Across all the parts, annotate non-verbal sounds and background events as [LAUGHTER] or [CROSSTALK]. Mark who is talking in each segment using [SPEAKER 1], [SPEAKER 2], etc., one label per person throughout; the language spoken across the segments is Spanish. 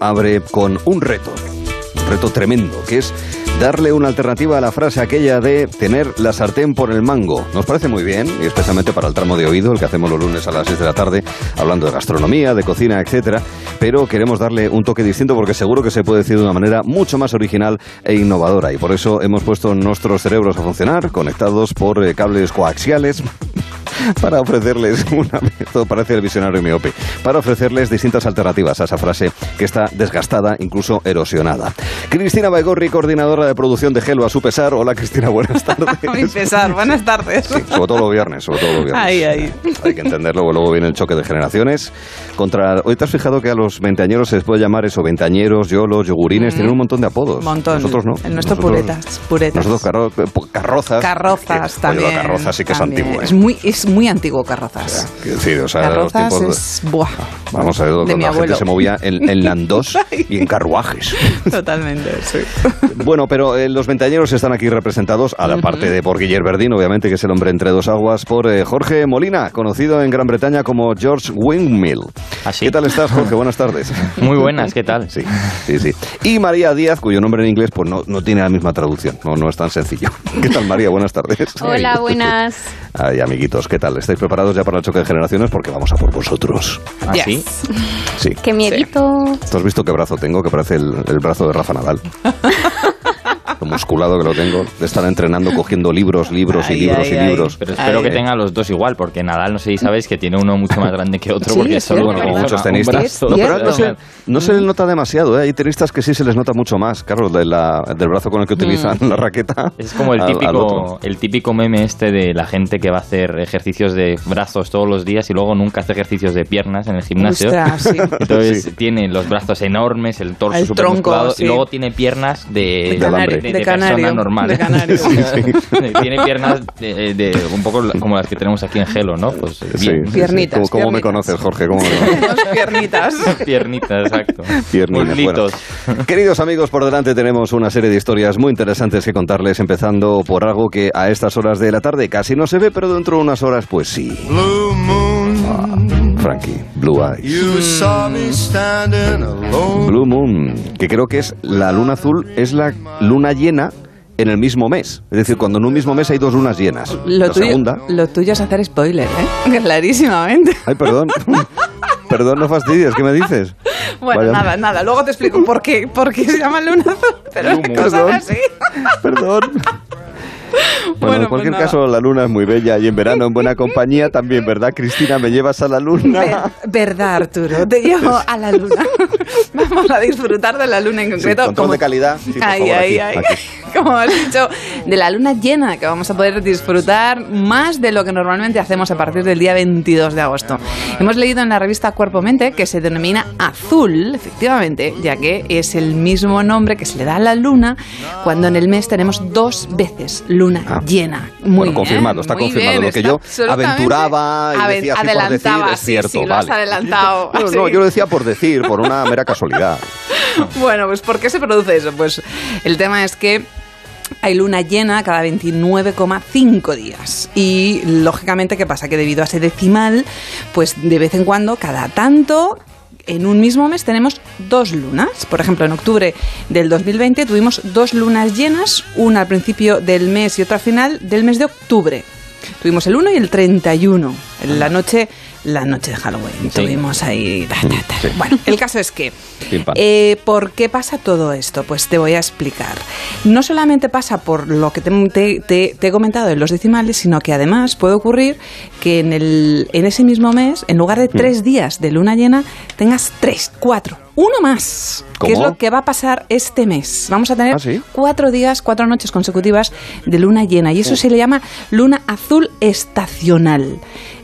[SPEAKER 1] abre con un reto, un reto tremendo, que es darle una alternativa a la frase aquella de tener la sartén por el mango. Nos parece muy bien, y especialmente para el tramo de oído, el que hacemos los lunes a las 6 de la tarde, hablando de gastronomía, de cocina, etcétera, pero queremos darle un toque distinto porque seguro que se puede decir de una manera mucho más original e innovadora, y por eso hemos puesto nuestros cerebros a funcionar, conectados por eh, cables coaxiales. [LAUGHS] para ofrecerles una [LAUGHS] todo parece el visionario miope, para ofrecerles distintas alternativas a esa frase que está desgastada, incluso erosionada. Cristina Baigorri, coordinadora de producción de Gelo a su pesar. Hola Cristina, buenas [LAUGHS] tardes.
[SPEAKER 2] a mi pesar, buenas tardes.
[SPEAKER 1] Sí, sobre todo los viernes, sobre todo los viernes.
[SPEAKER 2] Ay, ay.
[SPEAKER 1] Hay que entenderlo, luego viene el choque de generaciones. Contra, hoy te has fijado que a los veinteañeros se les puede llamar eso, veinteañeros, yolos, yogurines, tienen un montón de apodos.
[SPEAKER 2] Montón.
[SPEAKER 1] Nosotros no.
[SPEAKER 2] El nuestro
[SPEAKER 1] Nosotros-
[SPEAKER 2] puretas, puretas.
[SPEAKER 1] Nosotros carro- carrozas.
[SPEAKER 2] Carrozas
[SPEAKER 1] Que-
[SPEAKER 2] también.
[SPEAKER 1] Oye, la carroza sí que
[SPEAKER 2] también.
[SPEAKER 1] es antiguo. ¿eh?
[SPEAKER 2] Es muy, es muy antiguo carrozas.
[SPEAKER 1] Que sí, o sea, los
[SPEAKER 2] carrozas
[SPEAKER 1] tiempos de-
[SPEAKER 2] es... Buah.
[SPEAKER 1] Vamos a ver,
[SPEAKER 2] de
[SPEAKER 1] cuando
[SPEAKER 2] mi
[SPEAKER 1] la gente se movía en, en landós [LAUGHS] y en carruajes. [LAUGHS]
[SPEAKER 2] Totalmente, sí. [LAUGHS]
[SPEAKER 1] Bueno, pero eh, los ventañeros están aquí representados, a la parte de por Guillermo Verdín, obviamente, que es el hombre entre dos aguas, por eh, Jorge Molina, conocido en Gran Bretaña como George Windmill.
[SPEAKER 3] ¿Ah, sí?
[SPEAKER 1] ¿Qué tal estás, Jorge? Buenas tardes.
[SPEAKER 3] Muy buenas, ¿qué tal?
[SPEAKER 1] Sí, sí, sí. Y María Díaz, cuyo nombre en inglés pues no, no tiene la misma traducción, no, no es tan sencillo. ¿Qué tal, María? Buenas tardes.
[SPEAKER 4] Hola, buenas.
[SPEAKER 1] Ay, ¿qué tal? ¿Estáis preparados ya para el choque de generaciones? Porque vamos a por vosotros.
[SPEAKER 3] ¿Ah,
[SPEAKER 2] Yes.
[SPEAKER 3] sí?
[SPEAKER 1] Sí.
[SPEAKER 4] Qué miedito.
[SPEAKER 1] ¿Tú has visto qué brazo tengo? Que parece el, el brazo de Rafa Nadal. [LAUGHS] Lo musculado que lo tengo. De estar entrenando, cogiendo libros, libros y libros
[SPEAKER 2] ay,
[SPEAKER 1] y
[SPEAKER 2] ay.
[SPEAKER 1] libros.
[SPEAKER 3] Pero espero
[SPEAKER 2] Ay.
[SPEAKER 3] que tenga los dos igual, porque Nadal, no sé si sabéis que tiene uno mucho más grande que otro,
[SPEAKER 2] Sí,
[SPEAKER 3] porque
[SPEAKER 2] es
[SPEAKER 3] solo.
[SPEAKER 1] Bueno, como muchos tenistas. No, pero no se, no se le nota demasiado. ¿eh? Hay tenistas que sí se les nota mucho más, claro, de la- del brazo con el que utilizan la raqueta.
[SPEAKER 3] Es como el
[SPEAKER 1] al- al otro.
[SPEAKER 3] típico, el típico meme este de la gente que va a hacer ejercicios de brazos todos los días y luego nunca hace ejercicios de piernas en el gimnasio. [LAUGHS]
[SPEAKER 2] Sí.
[SPEAKER 3] Entonces
[SPEAKER 1] Sí.
[SPEAKER 3] tiene los brazos enormes, el torso
[SPEAKER 2] El
[SPEAKER 3] súper
[SPEAKER 2] tronco,
[SPEAKER 3] musculado
[SPEAKER 2] sí.
[SPEAKER 3] y luego tiene piernas de.
[SPEAKER 2] De-
[SPEAKER 3] de De persona
[SPEAKER 2] canario,
[SPEAKER 3] normal.
[SPEAKER 2] de canario. [LAUGHS]
[SPEAKER 3] tiene piernas de, de- un poco como las que tenemos aquí en Gelo, ¿no? Pues
[SPEAKER 1] Sí,
[SPEAKER 3] bien.
[SPEAKER 1] sí, sí.
[SPEAKER 2] Piernitas,
[SPEAKER 1] ¿Cómo, cómo me
[SPEAKER 2] piernitas.
[SPEAKER 1] conoces, Jorge? ¿Cómo me conoces?
[SPEAKER 2] Piernitas. [LAUGHS]
[SPEAKER 3] Piernitas, exacto. Muslitos.
[SPEAKER 1] bueno. Queridos amigos, por delante tenemos una serie de historias muy interesantes que contarles, empezando por algo que a estas horas de la tarde casi no se ve, pero dentro de unas horas, pues sí.
[SPEAKER 5] Blue moon,
[SPEAKER 1] Frankie, Blue Eyes. Blue Moon, que creo que es la luna azul, es la luna llena en el mismo mes. Es decir, cuando en un mismo mes hay dos lunas llenas.
[SPEAKER 2] Lo
[SPEAKER 1] la
[SPEAKER 2] tuyo,
[SPEAKER 1] segunda.
[SPEAKER 2] lo tuyo es hacer spoiler, ¿eh? [LAUGHS] Clarísimamente.
[SPEAKER 1] Ay, perdón. [LAUGHS] perdón, no fastidies, ¿qué me dices?
[SPEAKER 2] Bueno,
[SPEAKER 1] Vaya-
[SPEAKER 2] nada, nada. Luego te explico por qué, por qué se llama luna azul. Pero
[SPEAKER 3] Blue
[SPEAKER 2] la
[SPEAKER 3] Moon.
[SPEAKER 2] cosa es así.
[SPEAKER 1] Perdón. [LAUGHS] Bueno,
[SPEAKER 2] Bueno,
[SPEAKER 1] en
[SPEAKER 2] pues
[SPEAKER 1] cualquier caso, la luna es muy bella y en verano en buena compañía también, ¿verdad, Cristina? ¿Me llevas a la luna?
[SPEAKER 2] Ver- verdad, Arturo. Te llevo a la luna. [LAUGHS] Vamos a disfrutar de la luna en
[SPEAKER 1] Sí,
[SPEAKER 2] concreto.
[SPEAKER 1] control de calidad. Sí, por
[SPEAKER 2] ay,
[SPEAKER 1] favor,
[SPEAKER 2] ay,
[SPEAKER 1] aquí,
[SPEAKER 2] ay.
[SPEAKER 1] aquí. [LAUGHS]
[SPEAKER 2] Como has dicho, de la luna llena, que vamos a poder disfrutar más de lo que normalmente hacemos a partir del día 22 de agosto. Hemos leído en la revista Cuerpo Mente que se denomina azul, efectivamente, ya que es el mismo nombre que se le da a la luna cuando en el mes tenemos dos veces luna
[SPEAKER 1] Ah.
[SPEAKER 2] llena. Muy
[SPEAKER 1] Bueno,
[SPEAKER 2] bien,
[SPEAKER 1] confirmado, está
[SPEAKER 2] muy
[SPEAKER 1] confirmado.
[SPEAKER 2] bien,
[SPEAKER 1] Lo que yo aventuraba y decía así por decir es
[SPEAKER 2] sí,
[SPEAKER 1] cierto.
[SPEAKER 2] sí, lo has
[SPEAKER 1] vale.
[SPEAKER 2] adelantado. [LAUGHS]
[SPEAKER 1] No, no,
[SPEAKER 2] Sí.
[SPEAKER 1] yo lo decía por decir, por una mera casualidad. [LAUGHS]
[SPEAKER 2] Bueno, pues ¿por qué se produce eso? Pues el tema es que hay luna llena cada 29,5 días. Y lógicamente, ¿qué pasa? Que debido a ese decimal, pues de vez en cuando, cada tanto, en un mismo mes tenemos dos lunas. Por ejemplo, en octubre del 2020 tuvimos dos lunas llenas, una al principio del mes y otra al final del mes de octubre. Tuvimos el 1 y el 31, en la noche, la noche de Halloween.
[SPEAKER 3] Sí.
[SPEAKER 2] Tuvimos ahí... ta, ta, ta.
[SPEAKER 1] Sí.
[SPEAKER 2] Bueno, el caso es que... Eh, ¿Por qué pasa todo esto? Pues te voy a explicar. No solamente pasa por lo que te, te- te- te he comentado en los decimales, sino que además puede ocurrir que en, el, en ese mismo mes, en lugar
[SPEAKER 1] Mm.
[SPEAKER 2] de tres días de luna llena, tengas tres, cuatro, uno más. Que es
[SPEAKER 1] ¿Cómo?
[SPEAKER 2] lo que va a pasar este mes. Vamos a tener
[SPEAKER 1] ¿Ah, sí?
[SPEAKER 2] cuatro días, cuatro noches consecutivas de luna llena. Y eso se le llama luna azul estacional.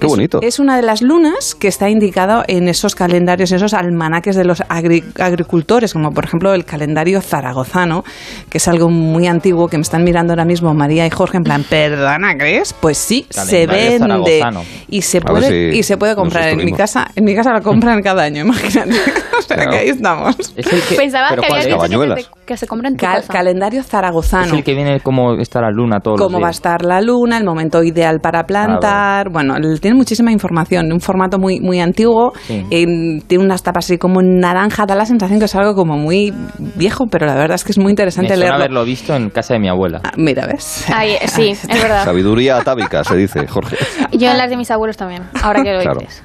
[SPEAKER 1] Qué
[SPEAKER 2] Es-
[SPEAKER 1] bonito.
[SPEAKER 2] Es una de las lunas que está indicado en esos calendarios, esos almanaques de los agri- agricultores, como por ejemplo el calendario zaragozano, que es algo muy antiguo que me están mirando ahora mismo María y Jorge en plan, perdona, ¿crees? Pues sí, se vende y se puede
[SPEAKER 1] si
[SPEAKER 2] y se puede comprar en mi casa, en mi casa lo compran cada año, [LAUGHS] imagínate. o sea que ahí estamos.
[SPEAKER 3] Es el que,
[SPEAKER 4] Pensaba
[SPEAKER 3] ¿pero
[SPEAKER 4] que
[SPEAKER 3] cuál
[SPEAKER 4] había
[SPEAKER 3] es?
[SPEAKER 4] dicho que,
[SPEAKER 1] Cabañuelas.
[SPEAKER 4] se te- que se compra en tu
[SPEAKER 2] Cal-
[SPEAKER 4] casa.
[SPEAKER 2] calendario
[SPEAKER 3] Es
[SPEAKER 2] zaragozano.
[SPEAKER 3] el que viene como está la luna todos los
[SPEAKER 2] cómo va a estar la luna, el momento ideal para plantar. Bueno, él tiene muchísima información, un formato muy, muy antiguo.
[SPEAKER 3] Sí.
[SPEAKER 2] eh, tiene unas tapas así como naranja, da la sensación que es algo como muy viejo, pero la verdad es que es muy
[SPEAKER 3] Me
[SPEAKER 2] interesante
[SPEAKER 3] suena
[SPEAKER 2] leerlo.
[SPEAKER 3] haberlo visto en casa de mi abuela.
[SPEAKER 2] Ah, mira, ¿ves?
[SPEAKER 4] Ay, sí, [LAUGHS] es verdad.
[SPEAKER 1] Sabiduría atávica, se dice, Jorge. [LAUGHS]
[SPEAKER 4] Yo en las de mis abuelos también, ahora que lo
[SPEAKER 1] Claro.
[SPEAKER 4] dices.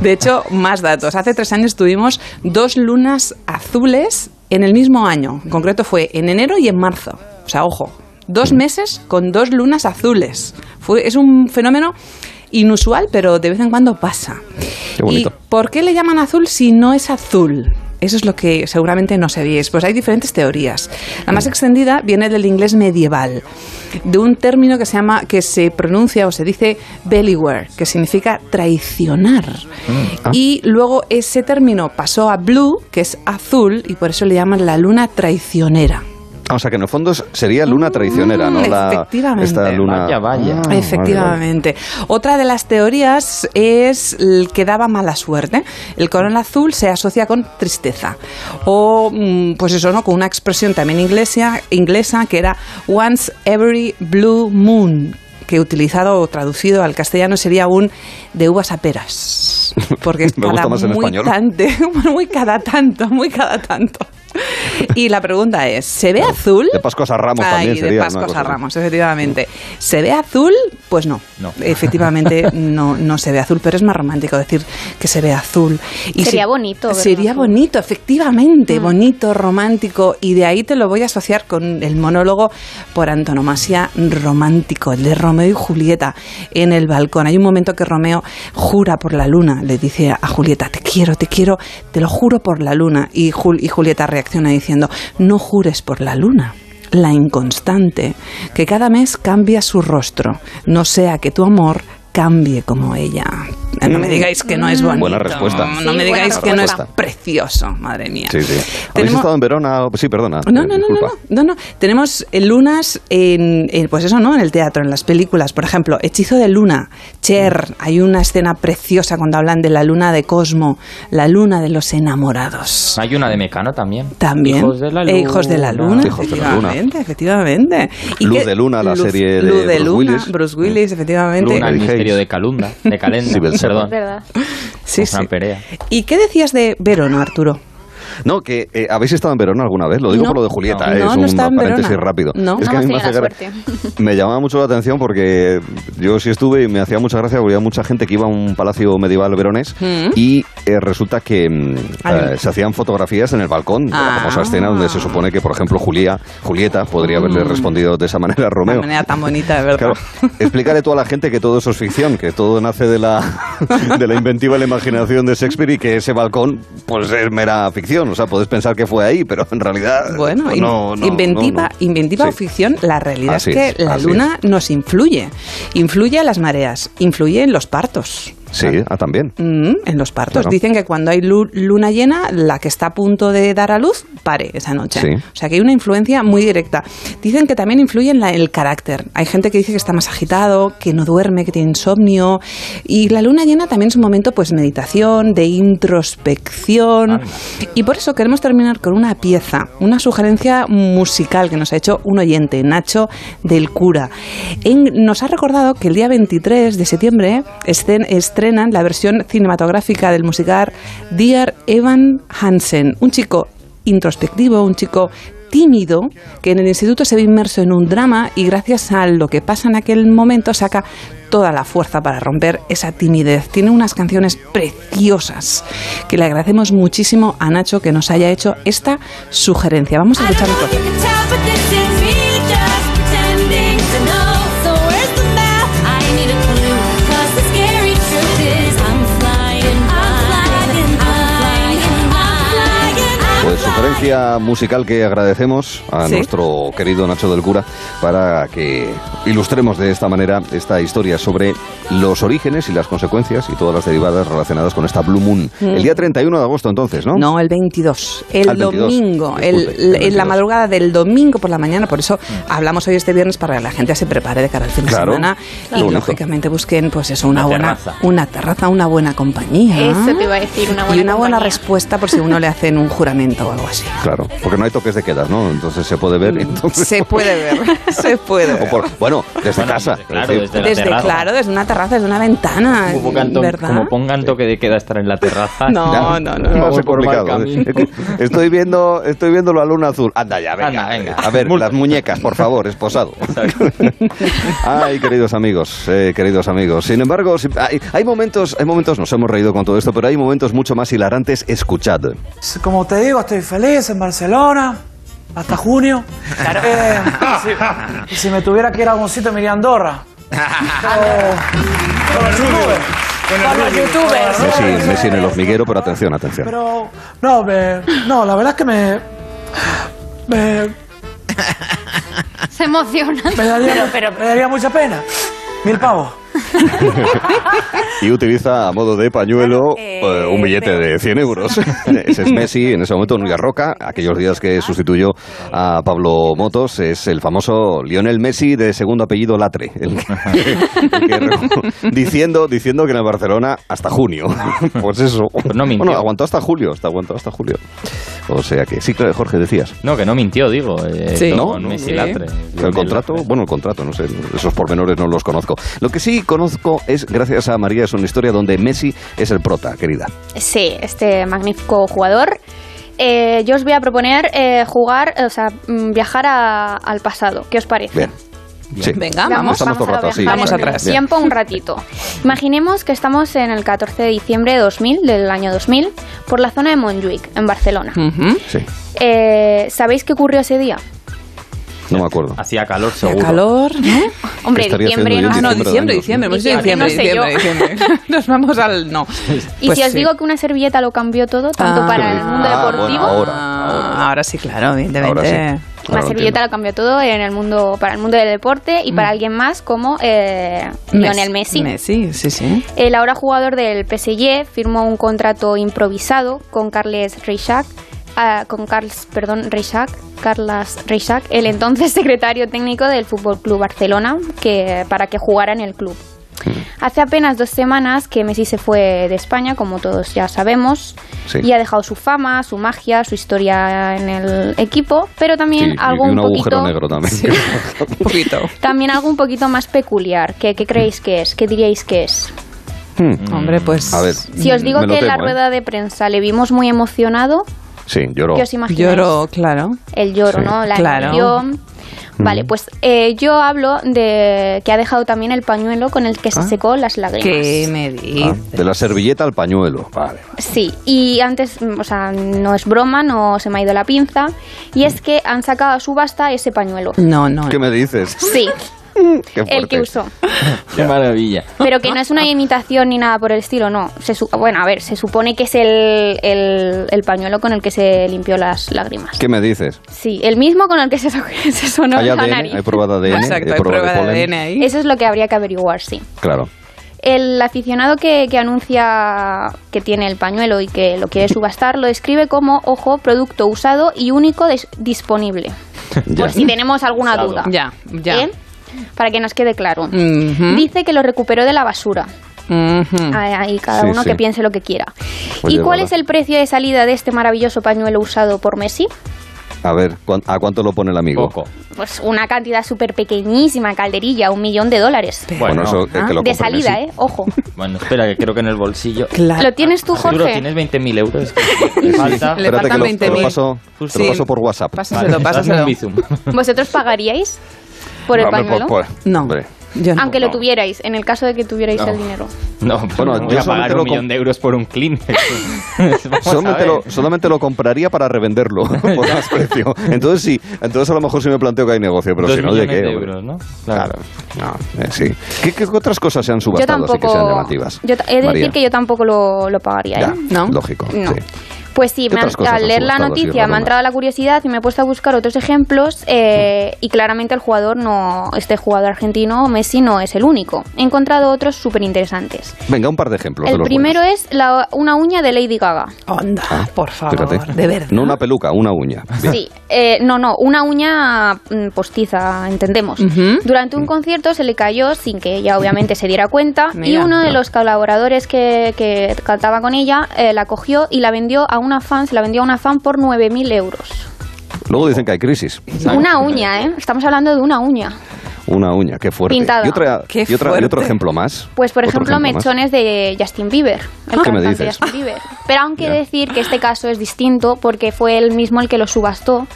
[SPEAKER 2] De hecho, más datos. Hace tres años tuvimos dos lunas azules en el mismo año. En concreto fue en enero y en marzo. O sea, ojo, dos meses con dos lunas azules. Fue, es un fenómeno inusual, pero de vez en cuando pasa.
[SPEAKER 1] Qué bonito.
[SPEAKER 2] ¿Y por qué le llaman azul si no es azul? Eso es lo que seguramente no sabíais. Pues hay diferentes teorías. La más extendida viene del inglés medieval, de un término que se llama, que se pronuncia o se dice bellyware, que significa traicionar.
[SPEAKER 1] Ah.
[SPEAKER 2] Y luego ese término pasó a blue, que es azul, y por eso le llaman la luna traicionera.
[SPEAKER 1] O sea que en el fondo sería luna traicionera, ¿no?
[SPEAKER 2] Mm,
[SPEAKER 1] La,
[SPEAKER 2] efectivamente.
[SPEAKER 1] Esta luna.
[SPEAKER 3] Vaya, vaya.
[SPEAKER 1] Ah, vale,
[SPEAKER 2] Efectivamente. Otra de las teorías es el que daba mala suerte. El color azul se asocia con tristeza. O, mm, pues eso, ¿no? Con una expresión también inglesa, inglesa que era once every blue moon que utilizado o traducido al castellano sería un de uvas a peras. [LAUGHS] Porque es cada muy, tante- [LAUGHS] [LAUGHS] muy cada tanto, muy cada tanto. [LAUGHS] Y la pregunta es, ¿se ve azul?
[SPEAKER 1] De Pascuas a Ramos
[SPEAKER 2] Ay,
[SPEAKER 1] también
[SPEAKER 2] de
[SPEAKER 1] sería cosa
[SPEAKER 2] a. Ramos, efectivamente. ¿Se ve azul? Pues no.
[SPEAKER 3] No.
[SPEAKER 2] Efectivamente, [LAUGHS] no, no se ve azul, pero es más romántico decir que se ve azul.
[SPEAKER 4] Sería bonito
[SPEAKER 2] Sería
[SPEAKER 4] azul.
[SPEAKER 2] bonito, efectivamente, bonito, romántico. Y de ahí te lo voy a asociar con el monólogo por antonomasia romántico, el de Romeo y Julieta en el balcón. Hay un momento que Romeo jura por la luna, le dice a Julieta, te quiero, te quiero, te lo juro por la luna. Y, Jul- y Julieta reacciona diciendo, no jures por la luna. La inconstante, que cada mes cambia su rostro, no sea que tu amor cambie como ella. No me digáis que no es bonito.
[SPEAKER 1] Buena respuesta.
[SPEAKER 2] No
[SPEAKER 4] Sí,
[SPEAKER 2] me digáis que no es precioso, madre mía.
[SPEAKER 1] Sí, sí. ¿Habéis
[SPEAKER 2] Tenemos-
[SPEAKER 1] estado en Verona? Sí, perdona.
[SPEAKER 2] no,
[SPEAKER 1] eh,
[SPEAKER 2] no, no, no, no, no, no. Tenemos eh, lunas en, en, pues eso, ¿no? En el teatro, en las películas. Por ejemplo, Hechizo de Luna, Cher. Hay una escena preciosa cuando hablan de la luna de Cosmo, la luna de los enamorados.
[SPEAKER 3] Hay una de Mecano también.
[SPEAKER 2] También.
[SPEAKER 3] Hijos de la
[SPEAKER 2] Eh,
[SPEAKER 3] luna.
[SPEAKER 2] Hijos de la Luna. Efectivamente, efectivamente. ¿Y
[SPEAKER 1] Luz de Luna, la
[SPEAKER 2] Luz-
[SPEAKER 1] serie de
[SPEAKER 2] Luz de
[SPEAKER 1] Bruce
[SPEAKER 2] Luna,
[SPEAKER 1] Willis.
[SPEAKER 2] Bruce Willis, efectivamente.
[SPEAKER 3] Luna, de Calunda. De Calenda, [LAUGHS]
[SPEAKER 1] Sí,
[SPEAKER 3] perdón.
[SPEAKER 4] Es verdad.
[SPEAKER 2] Sí,
[SPEAKER 3] Perea.
[SPEAKER 2] ¿Y qué decías de Verona, Arturo?
[SPEAKER 1] No, que eh, habéis estado en Verona alguna vez. Lo digo
[SPEAKER 2] No.
[SPEAKER 1] por lo de Julieta,
[SPEAKER 2] No,
[SPEAKER 1] eh,
[SPEAKER 2] no,
[SPEAKER 1] es un paréntesis rápido.
[SPEAKER 2] No.
[SPEAKER 1] es
[SPEAKER 4] No
[SPEAKER 1] que a mí me, hace [LAUGHS] me llamaba mucho la atención porque yo sí estuve y me hacía mucha gracia porque había mucha gente que iba a un palacio medieval veronés
[SPEAKER 2] Mm.
[SPEAKER 1] y eh, resulta que mm, eh, se hacían fotografías en el balcón de la
[SPEAKER 2] Ah.
[SPEAKER 1] famosa escena donde se supone que, por ejemplo, Julia, Julieta podría haberle
[SPEAKER 2] Mm.
[SPEAKER 1] respondido de esa manera a
[SPEAKER 2] De
[SPEAKER 1] Romeo.
[SPEAKER 2] manera tan bonita, de verdad.
[SPEAKER 1] Claro, explícale tú a la gente que todo eso es ficción, que todo nace de la, [LAUGHS] de la inventiva y la imaginación de Shakespeare y que ese balcón pues es mera ficción. O sea, puedes pensar que fue ahí, pero en realidad
[SPEAKER 2] Bueno,
[SPEAKER 1] no,
[SPEAKER 2] in-
[SPEAKER 1] no, no,
[SPEAKER 2] inventiva,
[SPEAKER 1] no.
[SPEAKER 2] inventiva o
[SPEAKER 1] Sí.
[SPEAKER 2] ficción, la realidad
[SPEAKER 1] Así
[SPEAKER 2] es que
[SPEAKER 1] es,
[SPEAKER 2] la luna nos influye. Influye en las mareas, influye en los partos.
[SPEAKER 1] Sí, ah, también.
[SPEAKER 2] Mm, en los partos.
[SPEAKER 1] Claro.
[SPEAKER 2] Dicen que cuando hay lu- luna llena, la que está a punto de dar a luz, pare esa noche.
[SPEAKER 1] Sí.
[SPEAKER 2] O sea que hay una influencia muy directa. Dicen que también influye en la- el carácter. Hay gente que dice que está más agitado, que no duerme, que tiene insomnio. Y la luna llena también es un momento pues meditación, de introspección. Y por eso queremos terminar con una pieza, una sugerencia musical que nos ha hecho un oyente, Nacho del Cura. En- nos ha recordado que el día 23 de septiembre estén- estrenan la versión cinematográfica del musical Dear Evan Hansen, un chico introspectivo, un chico tímido que en el instituto se ve inmerso en un drama y gracias a lo que pasa en aquel momento saca toda la fuerza para romper esa timidez. Tiene unas canciones preciosas que le agradecemos muchísimo a Nacho que nos haya hecho esta sugerencia. Vamos a escuchar un.
[SPEAKER 1] Secuencia musical que agradecemos a
[SPEAKER 2] Sí.
[SPEAKER 1] nuestro querido Nacho del Cura para que ilustremos de esta manera esta historia sobre los orígenes y las consecuencias y todas las derivadas relacionadas con esta Blue Moon. El día 31 de agosto entonces, ¿no?
[SPEAKER 2] No, el 22. El,
[SPEAKER 1] Al 22,
[SPEAKER 2] domingo.
[SPEAKER 1] disculpe,
[SPEAKER 2] el-
[SPEAKER 1] el
[SPEAKER 2] en la
[SPEAKER 1] 22.
[SPEAKER 2] madrugada del domingo por la mañana. Por eso hablamos hoy este viernes para que la gente se prepare de cara al fin de
[SPEAKER 1] Claro.
[SPEAKER 2] semana.
[SPEAKER 1] Qué
[SPEAKER 2] Y
[SPEAKER 1] bonito.
[SPEAKER 2] lógicamente busquen, pues eso, una,
[SPEAKER 3] Una
[SPEAKER 2] buena
[SPEAKER 3] terraza.
[SPEAKER 2] una terraza, una buena compañía.
[SPEAKER 4] Eso te iba a decir, una buena
[SPEAKER 2] Y una buena
[SPEAKER 4] compañía.
[SPEAKER 2] respuesta por si uno le hacen un juramento o algo así.
[SPEAKER 1] Claro, porque no hay toques de quedas, ¿no? Entonces se puede ver. entonces-
[SPEAKER 2] Se puede ver, [LAUGHS] se puede
[SPEAKER 1] O
[SPEAKER 2] ver.
[SPEAKER 1] por- bueno, desde
[SPEAKER 3] Bueno,
[SPEAKER 1] casa.
[SPEAKER 3] claro,
[SPEAKER 1] decir,
[SPEAKER 3] desde la
[SPEAKER 2] Desde,
[SPEAKER 3] terraza.
[SPEAKER 2] claro, desde una terraza, desde una ventana,
[SPEAKER 3] Como pongan, to-
[SPEAKER 2] ¿verdad?
[SPEAKER 3] como pongan toque de queda estar en la terraza.
[SPEAKER 2] No,
[SPEAKER 1] Ya,
[SPEAKER 2] no, no, no.
[SPEAKER 3] mal
[SPEAKER 1] complicado. ¿eh? Estoy viendo, estoy viendo la luna azul. Anda ya, venga.
[SPEAKER 3] Anda, venga.
[SPEAKER 1] A ver,
[SPEAKER 3] Multa.
[SPEAKER 1] las muñecas, por favor, esposado. [LAUGHS] Ay, queridos amigos, eh, queridos amigos. Sin embargo, si- hay, hay momentos, hay momentos, nos hemos reído con todo esto, pero hay momentos mucho más hilarantes. Escuchad.
[SPEAKER 6] Como te digo, estoy feliz en Barcelona hasta junio. Eh, si, si me tuviera que ir a algún sitio, me iría a Andorra. Pero- [LAUGHS] Con los youtubers. Con los youtubers.
[SPEAKER 1] Messi, Messi en el hormiguero, pero atención, atención.
[SPEAKER 6] Pero, no, me- no, la verdad es que me. Me,
[SPEAKER 4] Se emociona.
[SPEAKER 6] me daría, me daría mucha pena. Mil pavos. [LAUGHS]
[SPEAKER 1] Y utiliza a modo de pañuelo eh, un billete de 100 euros. [LAUGHS] Ese es Messi, en ese momento en Roca, aquellos días que sustituyó a Pablo Motos, es el famoso Lionel Messi de segundo apellido Latre. el que- el que [LAUGHS] re- diciendo, diciendo que en el Barcelona hasta junio. Pues eso.
[SPEAKER 3] Pues no mintió.
[SPEAKER 1] Bueno, aguantó hasta julio, hasta aguantó hasta julio. O sea que, sí, claro, Jorge, decías.
[SPEAKER 3] No, que no mintió, digo. eh,
[SPEAKER 2] Sí.
[SPEAKER 1] ¿No?
[SPEAKER 3] Messi
[SPEAKER 2] Sí.
[SPEAKER 3] Latre.
[SPEAKER 1] El contrato, bueno, el contrato, no sé, esos pormenores no los conozco. Lo que sí conozco es, gracias a María, es una historia donde Messi es el prota, querida.
[SPEAKER 4] Sí, este magnífico jugador. Eh, yo os voy a proponer eh, jugar, o sea, mm, viajar a- al pasado. ¿Qué os parece?
[SPEAKER 1] Bien. Sí.
[SPEAKER 2] Venga,
[SPEAKER 4] Vamos,
[SPEAKER 2] vamos.
[SPEAKER 4] A
[SPEAKER 1] rato
[SPEAKER 4] viajar
[SPEAKER 2] Vamos atrás.
[SPEAKER 1] Bien.
[SPEAKER 4] Tiempo un ratito. Imaginemos que estamos en el 14 de diciembre de 2000, del año 2000, por la zona de Montjuic, en Barcelona.
[SPEAKER 1] Sí,
[SPEAKER 4] Eh, ¿Sabéis qué ocurrió ese día?
[SPEAKER 1] No me acuerdo.
[SPEAKER 3] Hacía calor
[SPEAKER 2] Hacía
[SPEAKER 3] seguro.
[SPEAKER 2] calor, ¿no?
[SPEAKER 4] Hombre,
[SPEAKER 1] estaría
[SPEAKER 4] diciembre no
[SPEAKER 2] Ah, no,
[SPEAKER 1] diciembre
[SPEAKER 2] diciembre, hemos dicho
[SPEAKER 4] Diciembre,
[SPEAKER 2] diciembre, diciembre, diciembre. [LAUGHS] Nos vamos al no.
[SPEAKER 4] Y
[SPEAKER 2] Pues
[SPEAKER 4] si os
[SPEAKER 2] sí.
[SPEAKER 4] digo que una servilleta lo cambió todo, tanto
[SPEAKER 2] Ah.
[SPEAKER 4] para el mundo
[SPEAKER 1] Ah,
[SPEAKER 4] deportivo,
[SPEAKER 1] bueno, ahora,
[SPEAKER 2] Ah, ahora sí, claro, evidentemente.
[SPEAKER 1] Ahora sí.
[SPEAKER 4] una servilleta
[SPEAKER 1] entiendo.
[SPEAKER 4] lo cambió todo en el mundo, para el mundo del deporte y para alguien más como eh, Lionel Messi.
[SPEAKER 2] Messi, sí, sí.
[SPEAKER 4] El ahora jugador del PSG firmó un contrato improvisado con Carles Reixac, ah, con Carles, perdón, Reixac, el entonces [LAUGHS] secretario técnico del Fútbol Club Barcelona, que para que jugara en el club. Hace apenas dos semanas que Messi se fue de España, como todos ya sabemos,
[SPEAKER 1] Sí.
[SPEAKER 4] y ha dejado su fama, su magia, su historia en el equipo, pero también
[SPEAKER 1] Sí,
[SPEAKER 4] algo
[SPEAKER 1] y un
[SPEAKER 4] un poquito,
[SPEAKER 1] negro también. [LAUGHS]
[SPEAKER 2] Un poquito. [LAUGHS]
[SPEAKER 4] también algo un poquito más peculiar. ¿Qué, qué creéis que es? ¿Qué diríais que es?
[SPEAKER 1] Hmm,
[SPEAKER 2] Hombre, pues.
[SPEAKER 1] A ver,
[SPEAKER 4] Si os digo que en la
[SPEAKER 1] ¿eh?
[SPEAKER 4] rueda de prensa le vimos muy emocionado,
[SPEAKER 1] Sí, lloró.
[SPEAKER 4] ¿qué os imagináis?
[SPEAKER 2] Lloro, claro.
[SPEAKER 4] El lloro,
[SPEAKER 1] Sí.
[SPEAKER 4] ¿no? La
[SPEAKER 2] Claro.
[SPEAKER 4] emoción. Vale, pues eh, yo hablo de que ha dejado también el pañuelo con el que se
[SPEAKER 1] Ah.
[SPEAKER 4] secó las lágrimas.
[SPEAKER 2] ¿Qué me
[SPEAKER 1] Ah,
[SPEAKER 2] dices?
[SPEAKER 1] de la servilleta al pañuelo. Vale.
[SPEAKER 4] Sí, y antes, mm, o sea, no es broma, no se me ha ido la pinza, y es que han sacado a subasta ese pañuelo.
[SPEAKER 2] No, no.
[SPEAKER 1] ¿Qué me dices?
[SPEAKER 4] Sí, [LAUGHS] [LAUGHS] el que usó. [LAUGHS]
[SPEAKER 3] Qué maravilla.
[SPEAKER 4] Pero que no es una imitación ni nada por el estilo, no. Se su- bueno, a ver, se supone que es el, el, el pañuelo con el que se limpió las lágrimas.
[SPEAKER 1] ¿Qué me dices?
[SPEAKER 4] Sí, el mismo con el que se, so- [LAUGHS] se sonó
[SPEAKER 1] ¿Hay
[SPEAKER 4] la
[SPEAKER 1] ADN?
[SPEAKER 4] nariz.
[SPEAKER 1] ¿Hay prueba de ADN?
[SPEAKER 2] Exacto,
[SPEAKER 1] ¿Hay
[SPEAKER 2] hay
[SPEAKER 1] prueba
[SPEAKER 2] prueba de
[SPEAKER 1] polen?
[SPEAKER 2] ADN ahí.
[SPEAKER 4] Eso es lo que habría que averiguar, sí.
[SPEAKER 1] Claro.
[SPEAKER 4] El aficionado que, que anuncia que tiene el pañuelo y que lo quiere subastar lo describe como, ojo, producto usado y único disponible.
[SPEAKER 1] Ya.
[SPEAKER 4] Por si tenemos alguna
[SPEAKER 3] Usado.
[SPEAKER 4] duda.
[SPEAKER 2] Ya, ya.
[SPEAKER 4] ¿Eh? Para que nos quede claro.
[SPEAKER 2] Ujú,
[SPEAKER 4] Dice que lo recuperó de la basura.
[SPEAKER 2] ujú.
[SPEAKER 4] Ahí cada
[SPEAKER 1] Sí,
[SPEAKER 4] uno
[SPEAKER 1] sí.
[SPEAKER 4] que piense lo que quiera.
[SPEAKER 1] Oye,
[SPEAKER 4] ¿Y cuál es el precio de salida de este maravilloso pañuelo usado por Messi?
[SPEAKER 1] A ver, ¿cuán- ¿a cuánto lo pone el amigo?
[SPEAKER 3] Poco.
[SPEAKER 4] Pues una cantidad súper pequeñísima, calderilla, un millón de dólares.
[SPEAKER 1] Bueno,
[SPEAKER 3] Bueno,
[SPEAKER 1] eso eh, que lo
[SPEAKER 4] de salida,
[SPEAKER 1] Messi.
[SPEAKER 4] ¿eh? Ojo.
[SPEAKER 3] Bueno, espera, que creo que en el bolsillo.
[SPEAKER 2] Claro.
[SPEAKER 4] ¿Lo tienes tú,
[SPEAKER 3] ¿Seguro
[SPEAKER 4] Jorge?
[SPEAKER 3] tienes 20.000 euros? Le falta.
[SPEAKER 2] Le
[SPEAKER 1] Espérate
[SPEAKER 2] faltan
[SPEAKER 1] que lo, te lo
[SPEAKER 2] 20.000.
[SPEAKER 1] paso, te lo paso por WhatsApp.
[SPEAKER 2] Pásaselo,
[SPEAKER 3] Vale,
[SPEAKER 2] pásaselo.
[SPEAKER 4] ¿Vosotros pagaríais por el pañuelo?
[SPEAKER 2] No.
[SPEAKER 1] hombre.
[SPEAKER 2] Yo no.
[SPEAKER 4] Aunque lo tuvierais, en el caso de que tuvierais
[SPEAKER 1] No.
[SPEAKER 4] el dinero.
[SPEAKER 3] No,
[SPEAKER 1] Bueno, yo
[SPEAKER 3] voy a
[SPEAKER 1] solamente
[SPEAKER 3] pagar
[SPEAKER 1] lo
[SPEAKER 3] un millón de euros por un Kleenex. [LAUGHS] Vamos a
[SPEAKER 1] Solamente
[SPEAKER 3] ver.
[SPEAKER 1] lo, solamente lo compraría para revenderlo [LAUGHS] [LAUGHS] por más precio. Entonces sí, entonces a lo mejor sí me planteo que hay negocio, pero
[SPEAKER 3] Dos
[SPEAKER 1] si no, ¿de
[SPEAKER 3] millones
[SPEAKER 1] qué?
[SPEAKER 3] de
[SPEAKER 1] hombre?
[SPEAKER 3] euros, ¿no?
[SPEAKER 1] Claro, no, eh, sí. ¿Qué, qué otras cosas se han
[SPEAKER 4] Yo
[SPEAKER 1] subastado así que
[SPEAKER 4] tampoco.
[SPEAKER 1] sean llamativas?
[SPEAKER 4] yo ta- he de
[SPEAKER 1] María.
[SPEAKER 4] decir que yo tampoco lo, lo pagaría,
[SPEAKER 1] Ya,
[SPEAKER 4] ¿eh?
[SPEAKER 2] ¿No?
[SPEAKER 1] lógico.
[SPEAKER 4] No.
[SPEAKER 1] sí.
[SPEAKER 4] Pues sí,
[SPEAKER 1] ¿Qué
[SPEAKER 4] me han-
[SPEAKER 1] otras cosas
[SPEAKER 4] al leer la
[SPEAKER 1] así,
[SPEAKER 4] noticia me ha entrado la curiosidad y me he puesto a buscar otros ejemplos eh, y claramente el jugador no, este jugador argentino, Messi, no es el único. He encontrado otros súper interesantes.
[SPEAKER 1] Venga, un par de ejemplos. de
[SPEAKER 4] El
[SPEAKER 1] los
[SPEAKER 4] primero
[SPEAKER 1] buenos.
[SPEAKER 4] es la- una uña de Lady Gaga.
[SPEAKER 2] Onda, por favor.
[SPEAKER 1] Ah, Fíjate.
[SPEAKER 2] De verdad.
[SPEAKER 1] No una peluca, una uña. Bien.
[SPEAKER 4] Sí, eh, no, no, una uña mm, postiza, entendemos. Durante un concierto se le cayó sin que ella obviamente se diera cuenta [LAUGHS] y uno de los colaboradores que, que cantaba con ella eh, la cogió y la vendió a una fan, se la vendió a una fan por 9.000 euros.
[SPEAKER 1] Luego dicen que hay crisis.
[SPEAKER 4] Una uña, ¿eh? Estamos hablando de una uña.
[SPEAKER 1] Una uña, qué fuerte.
[SPEAKER 4] Pintada.
[SPEAKER 1] Y, otra,
[SPEAKER 2] Qué
[SPEAKER 1] y, otra- y
[SPEAKER 2] fuerte.
[SPEAKER 1] otro ejemplo más.
[SPEAKER 4] Pues por ejemplo,
[SPEAKER 1] más.
[SPEAKER 4] mechones de Justin Bieber, el
[SPEAKER 1] ¿Qué me dices?
[SPEAKER 4] Justin Bieber. Pero aunque decir que este caso es distinto porque fue él mismo el que lo subastó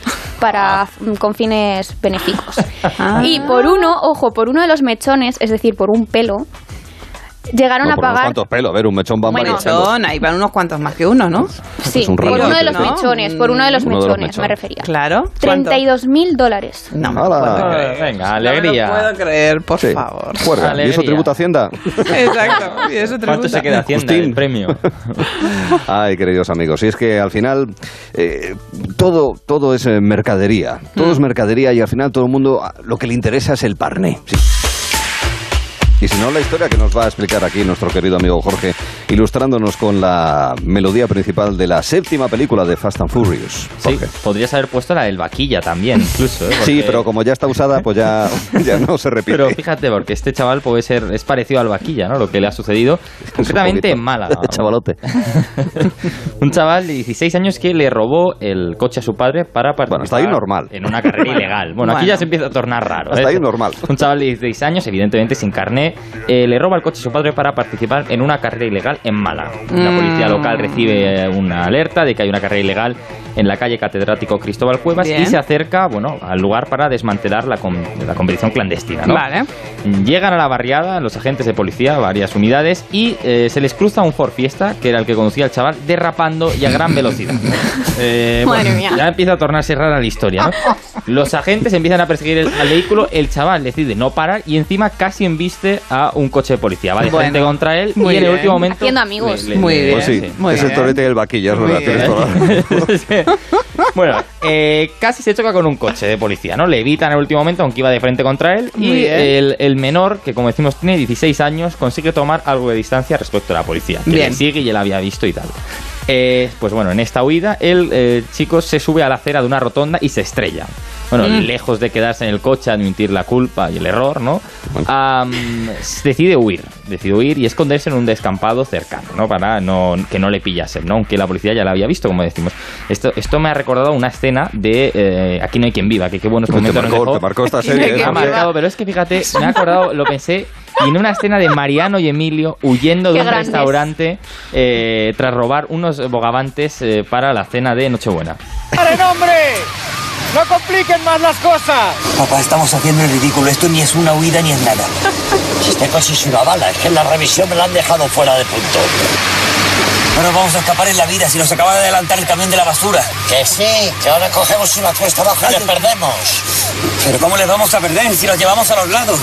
[SPEAKER 4] para mm, con fines benéficos.
[SPEAKER 2] Ah.
[SPEAKER 4] Y por uno, ojo, por uno de los mechones, es decir, por un pelo, llegaron
[SPEAKER 1] No,
[SPEAKER 4] a pagar
[SPEAKER 1] cuantos pelos. A ver, un mechón va
[SPEAKER 4] Bueno,
[SPEAKER 1] varios.
[SPEAKER 2] Son, ahí van unos cuantos más que uno, ¿no?
[SPEAKER 4] Sí,
[SPEAKER 1] es un
[SPEAKER 4] por uno de los mechones, por uno de los
[SPEAKER 1] Uno de los
[SPEAKER 4] mechones, me refería.
[SPEAKER 2] Claro. ¿Cuánto?
[SPEAKER 4] 32 mil dólares.
[SPEAKER 2] No me
[SPEAKER 1] Hala.
[SPEAKER 2] puedo creer.
[SPEAKER 3] venga,
[SPEAKER 2] No
[SPEAKER 3] alegría.
[SPEAKER 2] me lo puedo creer, por
[SPEAKER 1] Sí.
[SPEAKER 2] favor.
[SPEAKER 1] ¿Y eso tributa Hacienda? [LAUGHS]
[SPEAKER 2] Exacto. Y eso
[SPEAKER 3] ¿Cuánto
[SPEAKER 2] tributa.
[SPEAKER 3] se queda Hacienda
[SPEAKER 1] Agustín.
[SPEAKER 3] el premio? [LAUGHS]
[SPEAKER 1] Ay, queridos amigos, y es que al final eh, todo, todo es eh, mercadería. Todo es mercadería y al final todo el mundo ah, lo que le interesa es el parné. sí. Y si no, la historia que nos va a explicar aquí nuestro querido amigo Jorge, ilustrándonos con la melodía principal de la séptima película de Fast and Furious.
[SPEAKER 3] Sí, podrías haber puesto la del vaquilla también, incluso. ¿eh?
[SPEAKER 1] Sí, pero como ya está usada, pues ya, [LAUGHS] ya no se repite.
[SPEAKER 3] Pero fíjate, porque este chaval puede ser, es parecido al vaquilla, ¿no? Lo que le ha sucedido, concretamente en Málaga. [LAUGHS] ¿no?
[SPEAKER 1] Chavalote. [LAUGHS]
[SPEAKER 3] Un chaval de 16 años que le robó el coche a su padre para participar
[SPEAKER 1] Bueno, hasta ahí normal.
[SPEAKER 3] en una carrera ilegal. Bueno, aquí ya se empieza a tornar raro.
[SPEAKER 1] Hasta
[SPEAKER 3] ¿eh?
[SPEAKER 1] ahí normal.
[SPEAKER 3] Un chaval de 16 años, evidentemente sin carné, eh, le roba el coche a su padre para participar en una carrera ilegal en Málaga. La
[SPEAKER 2] Mm.
[SPEAKER 3] policía local recibe una alerta de que hay una carrera ilegal en la calle Catedrático Cristóbal Cuevas
[SPEAKER 2] Bien.
[SPEAKER 3] y se acerca, bueno, al lugar para desmantelar la, com- la competición clandestina, ¿no?
[SPEAKER 2] Vale.
[SPEAKER 3] Llegan a la barriada los agentes de policía, varias unidades, y eh, se les cruza un Ford Fiesta, que era el que conducía el chaval, derrapando y a gran velocidad. [LAUGHS] Eh,
[SPEAKER 4] Madre mía.
[SPEAKER 3] Ya empieza a tornarse rara la historia, ¿no? [LAUGHS] Los agentes empiezan a perseguir el, al vehículo, el chaval decide no parar y encima casi embiste a un coche de policía. Va de
[SPEAKER 2] Bueno,
[SPEAKER 3] frente contra él y en el último momento...
[SPEAKER 4] Haciendo amigos.
[SPEAKER 2] Muy bien.
[SPEAKER 1] Pues sí,
[SPEAKER 2] Muy
[SPEAKER 1] es el
[SPEAKER 2] bien.
[SPEAKER 1] torete y el vaquilla, es verdad. tienes toda la [LAUGHS]
[SPEAKER 3] bueno, eh, casi se choca con un coche de policía, ¿no? Le evita en el último momento, aunque iba de frente contra él.
[SPEAKER 2] Muy
[SPEAKER 3] y el, el menor, que como decimos tiene 16 años, consigue tomar algo de distancia respecto a la policía. Que
[SPEAKER 2] Bien.
[SPEAKER 3] le sigue y él había visto y tal. Eh, pues bueno, en esta huida, el eh, chico se sube a la acera de una rotonda y se estrella. Bueno,
[SPEAKER 2] Mm.
[SPEAKER 3] lejos de quedarse en el coche, admitir la culpa y el error, ¿no? Am, decide huir, decide huir y esconderse en un descampado cercano, ¿no? Para no, que no le pillasen, ¿no? Aunque la policía ya la había visto, como decimos. Esto, esto me ha recordado una escena de eh, Aquí no hay quien viva, que qué buenos momentos nos
[SPEAKER 1] marcó,
[SPEAKER 3] dejó.
[SPEAKER 1] te marcó esta serie. [LAUGHS] ¿eh?
[SPEAKER 3] Me ha marcado, pero es que fíjate, me ha acordado, lo pensé, y en una escena de Mariano y Emilio huyendo de un
[SPEAKER 4] grandes.
[SPEAKER 3] restaurante eh, tras robar unos bogavantes eh, para la cena de Nochebuena.
[SPEAKER 7] ¡Paren, hombre! ¡No compliquen más las cosas!
[SPEAKER 8] Papá, estamos haciendo el ridículo. Esto ni es una huida ni es nada. Si [LAUGHS] este coche es una bala, es que en la revisión me la han dejado fuera de punto. No nos vamos a escapar en la vida si nos acaba de adelantar el camión de la basura. Que sí, que ahora cogemos una cuesta baja y les perdemos. Pero ¿cómo les vamos a perder si los llevamos a los lados?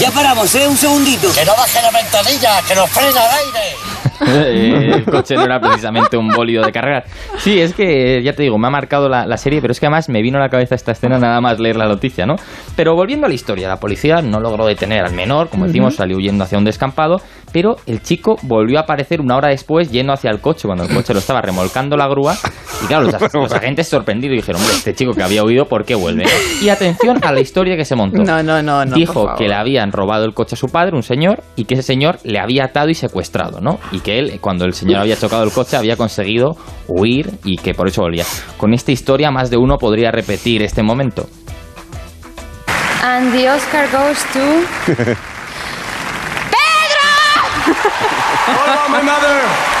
[SPEAKER 8] Ya paramos, ¿eh? Un segundito. Que no baje la ventanilla, que nos frena el aire.
[SPEAKER 3] Eh, el coche no era precisamente un bólido de carreras. Sí, es que, ya te digo, me ha marcado la, la serie, pero es que además me vino a la cabeza esta escena nada más leer la noticia, ¿no? Pero volviendo a la historia, la policía no logró detener al menor, como decimos, salió huyendo hacia un descampado, pero el chico volvió a aparecer una hora después yendo hacia el coche, cuando el coche lo estaba remolcando la grúa, y claro, los, [LAUGHS] los agentes sorprendidos dijeron, hombre, este chico que había huido, ¿por qué vuelve? Y atención a la historia que se montó.
[SPEAKER 2] No, no, no, no. por
[SPEAKER 3] Dijo
[SPEAKER 2] favor.
[SPEAKER 3] que le habían robado el coche a su padre, un señor, y que ese señor le había atado y secuestrado, ¿no? Y que él, cuando el señor había chocado el coche, había conseguido huir y que por eso volvía. Con esta historia, más de uno podría repetir este momento.
[SPEAKER 4] And the Oscar goes to... [LAUGHS] my mother.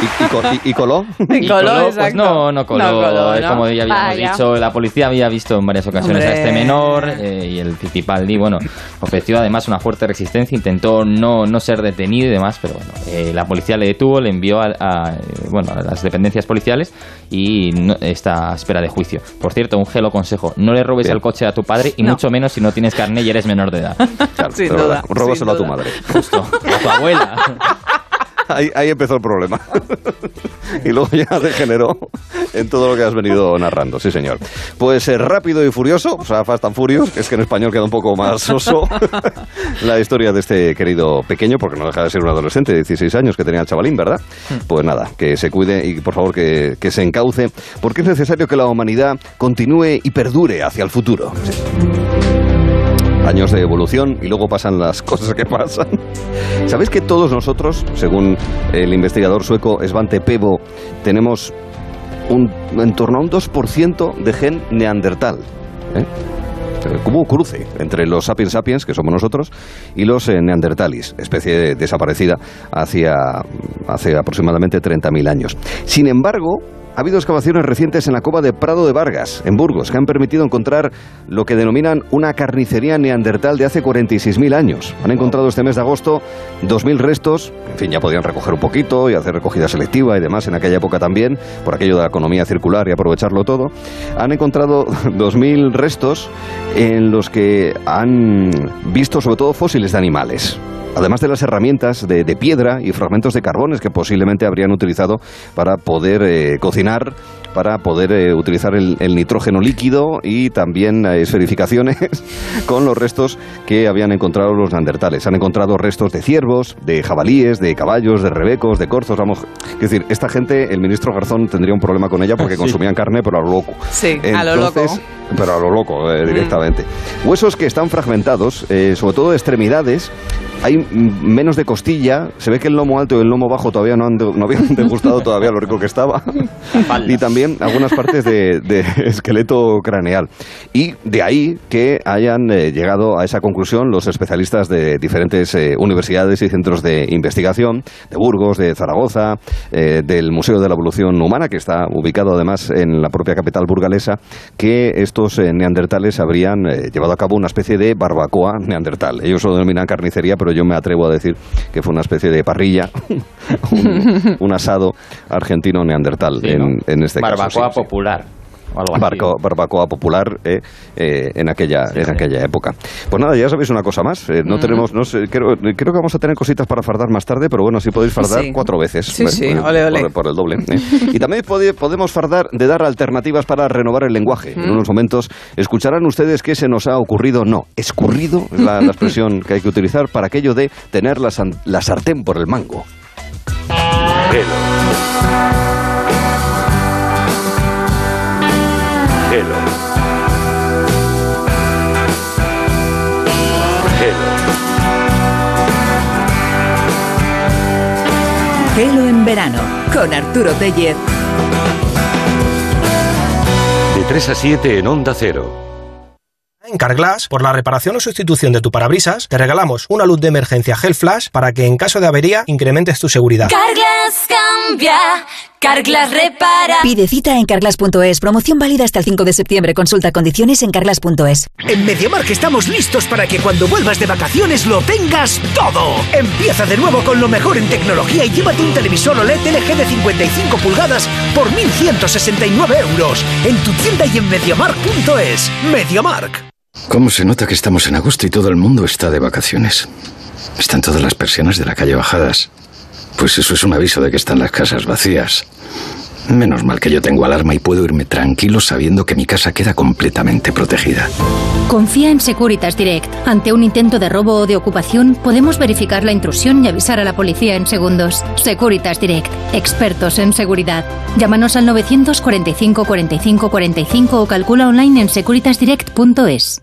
[SPEAKER 1] ¿Y, y co- y- y coló? [LAUGHS]
[SPEAKER 2] Y coló,
[SPEAKER 3] pues no, no coló.
[SPEAKER 2] No coló, ¿no?
[SPEAKER 3] Como ya habíamos
[SPEAKER 4] Vaya.
[SPEAKER 3] dicho, la policía había visto en varias ocasiones a
[SPEAKER 2] Hombre.
[SPEAKER 3] este menor eh, y el Fittipaldi, bueno, ofreció además una fuerte resistencia, intentó no, no ser detenido y demás, pero bueno, eh, la policía le detuvo, le envió a, a, bueno, a las dependencias policiales y no- está a espera de juicio. Por cierto, un gelo consejo, no le robes
[SPEAKER 1] Bien.
[SPEAKER 3] el coche a tu padre y
[SPEAKER 2] No.
[SPEAKER 3] mucho menos si no tienes carne y eres menor de edad.
[SPEAKER 1] Claro,
[SPEAKER 2] Sin duda,
[SPEAKER 1] Róbaselo a
[SPEAKER 2] sin
[SPEAKER 1] tu
[SPEAKER 2] duda.
[SPEAKER 1] madre.
[SPEAKER 3] Justo, a tu abuela. [LAUGHS]
[SPEAKER 1] ahí, ahí empezó el problema. [LAUGHS] y luego ya degeneró en todo lo que has venido narrando, sí señor. Pues eh, rápido y furioso, o sea, Fast and Furious, que es que en español queda un poco más soso, [LAUGHS] la historia de este querido pequeño, porque no deja de ser un adolescente de 16 años que tenía el chavalín, ¿verdad? Pues nada, que se cuide y por favor que, que se encauce, porque es necesario que la humanidad continúe y perdure hacia el futuro. Sí. Años de evolución y luego pasan las [LAUGHS] cosas que pasan. ¿Sabéis que todos nosotros, según el investigador sueco Svante Pebo, tenemos un, en torno a un 2% de gen neandertal? ¿eh? un cruce entre los sapiens sapiens, que somos nosotros, y los eh, neandertalis, especie desaparecida hacia, hace aproximadamente 30.000 años. Sin embargo, ha habido excavaciones recientes en la cova de Prado de Vargas, en Burgos, que han permitido encontrar lo que denominan una carnicería neandertal de hace 46.000 años. Han encontrado este mes de agosto 2.000 restos, en fin, ya podían recoger un poquito y hacer recogida selectiva y demás en aquella época también, por aquello de la economía circular y aprovecharlo todo. Han encontrado [LAUGHS] 2.000 restos en los que han visto sobre todo fósiles de animales además de las herramientas de, de, piedra y fragmentos de carbones que posiblemente habrían utilizado para poder eh, cocinar, para poder eh, utilizar el, el, nitrógeno líquido y también eh, esferificaciones [LAUGHS] con los restos que habían encontrado los neandertales. Han encontrado restos de ciervos, de jabalíes, de caballos, de rebecos, de corzos. Vamos, es decir, esta gente, el ministro Garzón tendría un problema con ella porque [LAUGHS] sí. consumían carne, pero a lo loco.
[SPEAKER 2] Sí, Entonces, a lo loco.
[SPEAKER 1] Pero a lo loco, eh, directamente. Mm. Huesos que están fragmentados, sobre todo extremidades, hay menos de costilla, se ve que el lomo alto y el lomo bajo todavía no, han de, no habían [LAUGHS] degustado todavía lo rico que estaba. y también algunas partes de, de, [LAUGHS] esqueleto craneal. Y de ahí que hayan eh, llegado a esa conclusión los especialistas de diferentes eh, universidades y centros de investigación, de Burgos, de Zaragoza, eh, del Museo de la Evolución Humana, que está ubicado además en la propia capital burgalesa, que estos neandertales habrían llevado a cabo una especie de barbacoa neandertal. Ellos lo denominan carnicería, pero yo me atrevo a decir que fue una especie de parrilla, [LAUGHS] un, un asado argentino neandertal
[SPEAKER 3] Sí,
[SPEAKER 1] en,
[SPEAKER 3] ¿no?
[SPEAKER 1] en este caso.
[SPEAKER 3] Barbacoa
[SPEAKER 1] sí,
[SPEAKER 3] popular. o algo así.
[SPEAKER 1] Barco- barbacoa popular eh, eh, en aquella
[SPEAKER 3] Sí,
[SPEAKER 1] en
[SPEAKER 3] sí.
[SPEAKER 1] aquella época. Pues nada, ya sabéis una cosa más. eh, no tenemos, no sé, creo, creo que vamos a tener cositas para fardar más tarde, pero bueno, sí podéis fardar
[SPEAKER 2] Sí.
[SPEAKER 1] cuatro veces.
[SPEAKER 2] Sí,
[SPEAKER 1] ¿eh?
[SPEAKER 2] sí,
[SPEAKER 1] Por-
[SPEAKER 2] ole, ole.
[SPEAKER 1] Por, por el doble. eh. Y también pode- podemos fardar de dar alternativas para renovar el lenguaje. En unos momentos escucharán ustedes qué se nos ha ocurrido. No, escurrido es la, la expresión que hay que utilizar para aquello de tener la, san- la sartén por el mango.
[SPEAKER 9] Gelo en verano con Arturo Tellez.
[SPEAKER 10] De 3 a 7 en Onda Cero.
[SPEAKER 11] En Carglass, por la reparación o sustitución de tu parabrisas, te regalamos una luz de emergencia Gel Flash para que en caso de avería incrementes tu seguridad.
[SPEAKER 12] Carglass cambia, Carglass repara.
[SPEAKER 9] Pide cita en carglass.es. Promoción válida hasta el 5 de septiembre. Consulta condiciones en carglass.es.
[SPEAKER 13] En MediaMark estamos listos para que cuando vuelvas de vacaciones lo tengas todo. Empieza de nuevo con lo mejor en tecnología y llévate un televisor OLED LG de 55 pulgadas por 1.169 euros. En tu tienda y en MediaMark.es. MediaMark.
[SPEAKER 14] ¿Cómo se nota que estamos en agosto y todo el mundo está de vacaciones? Están todas las persianas de la calle bajadas. Pues eso es un aviso de que están las casas vacías. Menos mal que yo tengo alarma y puedo irme tranquilo sabiendo que mi casa queda completamente protegida.
[SPEAKER 15] Confía en Securitas Direct. Ante un intento de robo o de ocupación, podemos verificar la intrusión y avisar a la policía en segundos. Securitas Direct. Expertos en seguridad. Llámanos al 945 45 45 o calcula online en securitasdirect.es.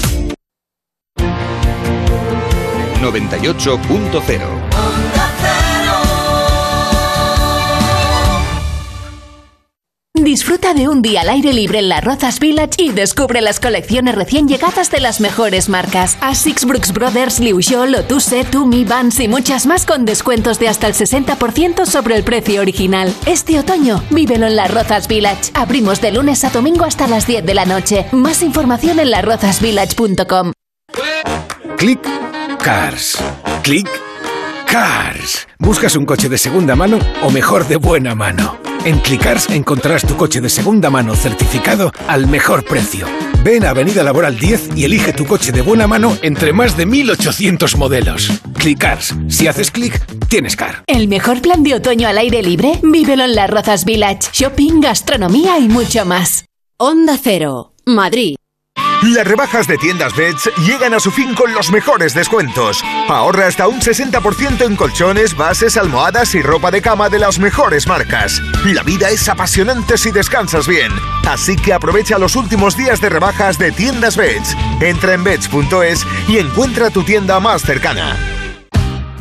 [SPEAKER 1] 98.0
[SPEAKER 16] Disfruta de un día al aire libre en la Rozas Village y descubre las colecciones recién llegadas de las mejores marcas. Asics, Brooks Brothers, Liu Xiao, Lotuse, Tumi, Vans y muchas más con descuentos de hasta el 60% sobre el precio original. Este otoño, vívelo en la Rozas Village. Abrimos de lunes a domingo hasta las 10 de la noche. Más información en larozasvillage.com.
[SPEAKER 17] Click Cars. Click Cars. ¿Buscas un coche de segunda mano o mejor de buena mano? En Clickars encontrarás tu coche de segunda mano certificado al mejor precio. Ven a Avenida Laboral 10 y elige tu coche de buena mano entre más de 1800 modelos. Clickars. Si haces clic, tienes car.
[SPEAKER 16] El mejor plan de otoño al aire libre, vívelo en las Rozas Village. Shopping, gastronomía y mucho más.
[SPEAKER 18] Onda Cero, Madrid.
[SPEAKER 19] Las rebajas de tiendas Beds llegan a su fin con los mejores descuentos. Ahorra hasta un 60% en colchones, bases, almohadas y ropa de cama de las mejores marcas. La vida es apasionante si descansas bien. Así que aprovecha los últimos días de rebajas de tiendas Beds. Entra en beds.es y encuentra tu tienda más cercana.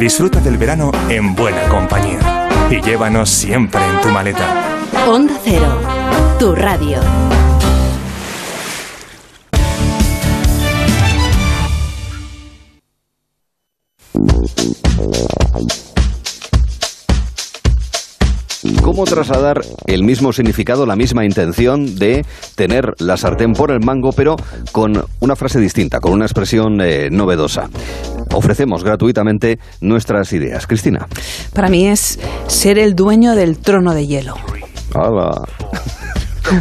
[SPEAKER 20] Disfruta del verano en buena compañía y llévanos siempre en tu maleta.
[SPEAKER 18] Onda Cero, tu radio.
[SPEAKER 1] ¿Cómo trasladar el mismo significado, la misma intención de tener la sartén por el mango, pero con una frase distinta, con una expresión eh, novedosa? Ofrecemos gratuitamente nuestras ideas. Cristina.
[SPEAKER 2] Para mí es ser el dueño del trono de hielo.
[SPEAKER 1] Hala.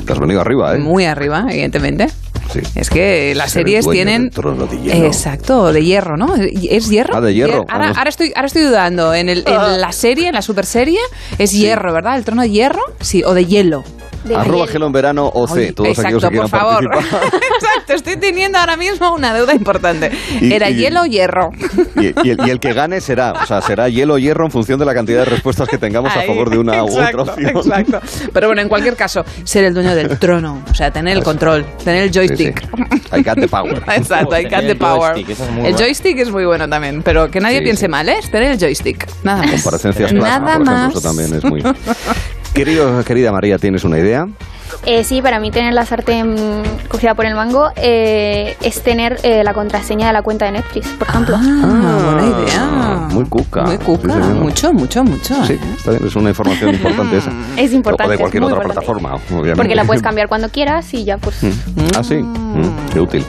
[SPEAKER 1] Te has venido arriba, ¿eh?
[SPEAKER 2] Muy arriba, evidentemente.
[SPEAKER 1] Sí.
[SPEAKER 2] Es que las
[SPEAKER 1] Ser el
[SPEAKER 2] series
[SPEAKER 1] dueño
[SPEAKER 2] tienen.
[SPEAKER 1] del trono de hielo.
[SPEAKER 2] Exacto, de hierro, ¿no? ¿Es hierro?
[SPEAKER 1] Ah, de hierro.
[SPEAKER 2] Ahora,
[SPEAKER 1] Vamos.
[SPEAKER 2] ahora estoy, ahora estoy dudando. En, el, en la serie, en la super serie, es hierro, ¿verdad? ¿El trono de hierro? Sí, o de hielo.
[SPEAKER 1] Arroba Gelo en verano OC,
[SPEAKER 2] Oye,
[SPEAKER 1] todos aquellos que
[SPEAKER 2] exacto,
[SPEAKER 1] quieran
[SPEAKER 2] por favor.
[SPEAKER 1] participar. [LAUGHS] [LAUGHS]
[SPEAKER 2] Exacto, estoy teniendo ahora mismo una deuda importante.
[SPEAKER 1] Y-
[SPEAKER 2] ¿Era
[SPEAKER 1] y-
[SPEAKER 2] hielo o hierro?
[SPEAKER 1] Y, y el, y el que gane será, o sea, será hielo o hierro en función de la cantidad de respuestas que tengamos a favor de una u otra opción.
[SPEAKER 2] Exacto. Pero bueno, en cualquier caso, ser el dueño del trono, o sea, tener el control, tener el joystick.
[SPEAKER 1] I got the power. [LAUGHS]
[SPEAKER 2] Exacto, I got the power.
[SPEAKER 1] joystick, eso es muy
[SPEAKER 2] el
[SPEAKER 1] bueno.
[SPEAKER 2] joystick es muy bueno también, pero que nadie
[SPEAKER 1] Sí,
[SPEAKER 2] piense
[SPEAKER 1] sí.
[SPEAKER 2] mal, ¿eh? Tener el joystick. Nada más.
[SPEAKER 1] Comparecencias plasma,
[SPEAKER 2] Nada
[SPEAKER 1] por ejemplo,
[SPEAKER 2] más.
[SPEAKER 1] eso también es muy... [LAUGHS] Querido, querida María, ¿tienes una idea?
[SPEAKER 4] Eh, sí, para mí tener la sartén cogida por el mango eh, es tener eh, la contraseña de la cuenta de Netflix, por ejemplo.
[SPEAKER 2] Ah, buena idea.
[SPEAKER 1] Muy cuca.
[SPEAKER 2] Muy cuca,
[SPEAKER 1] Sí,
[SPEAKER 2] mucho, mucho, mucho.
[SPEAKER 1] Sí,
[SPEAKER 2] ¿eh?
[SPEAKER 1] está bien, es una información importante esa. [LAUGHS]
[SPEAKER 4] Es importante,
[SPEAKER 1] O de cualquier otra
[SPEAKER 4] importante.
[SPEAKER 1] plataforma, obviamente.
[SPEAKER 4] Porque la puedes [LAUGHS] cambiar cuando quieras y ya pues...
[SPEAKER 1] Ah, sí. Mm, qué útil.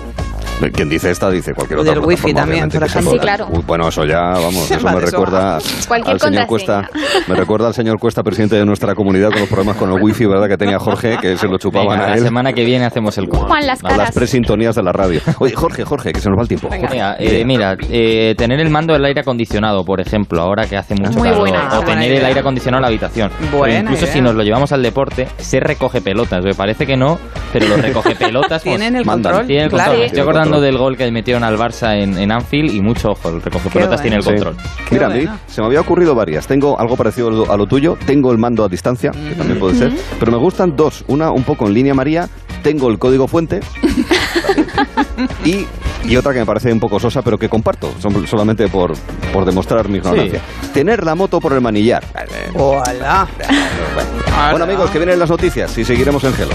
[SPEAKER 1] Quien dice esta dice cualquier
[SPEAKER 2] O
[SPEAKER 1] otra
[SPEAKER 2] del wifi también, por ejemplo.
[SPEAKER 4] Sí, claro.
[SPEAKER 1] Uy, bueno, eso ya, vamos, [LAUGHS] eso
[SPEAKER 2] Vale,
[SPEAKER 1] me recuerda
[SPEAKER 4] Cualquier
[SPEAKER 1] al señor. Cuesta, me recuerda al señor Cuesta, presidente de nuestra comunidad, con los problemas con el wifi, ¿verdad? Que tenía Jorge, que se lo chupaban
[SPEAKER 3] Venga,
[SPEAKER 1] a
[SPEAKER 3] la
[SPEAKER 1] él.
[SPEAKER 3] semana que viene hacemos el.
[SPEAKER 4] Juan, las
[SPEAKER 1] A las
[SPEAKER 4] caras.
[SPEAKER 1] presintonías de la radio. Oye, Jorge, Jorge, que se nos va el tiempo.
[SPEAKER 3] Mira, eh, mira, eh, tener el mando del aire acondicionado, por ejemplo, ahora que hace mucho
[SPEAKER 4] Muy
[SPEAKER 3] calor,
[SPEAKER 4] buena,
[SPEAKER 3] o tener el aire acondicionado en la habitación.
[SPEAKER 2] Buena
[SPEAKER 3] incluso
[SPEAKER 2] idea.
[SPEAKER 3] si nos lo llevamos al deporte, se recoge pelotas. Me parece que no, pero los recoge [LAUGHS] pelotas
[SPEAKER 2] Tienen el control.
[SPEAKER 3] Tiene el
[SPEAKER 2] claro.
[SPEAKER 3] control. Me estoy
[SPEAKER 1] Tiene el
[SPEAKER 3] acordando del gol que metieron al Barça en, en Anfield y mucho ojo, el recoge pelotas tiene el
[SPEAKER 1] Sí.
[SPEAKER 3] control.
[SPEAKER 1] Mira, a mí
[SPEAKER 2] bueno.
[SPEAKER 1] se me había ocurrido varias. Tengo algo parecido a lo- tuyo. Tengo el mando a distancia, que también puede ser. Pero me gustan dos. Una un poco en línea María. Tengo el código fuente. [LAUGHS] y, y otra que me parece un poco sosa, pero que comparto. son- solamente por, por demostrar mi ignorancia. Tener la moto por el manillar.
[SPEAKER 2] Hola.
[SPEAKER 1] Bueno, amigos, que vienen las noticias y seguiremos en Gelo.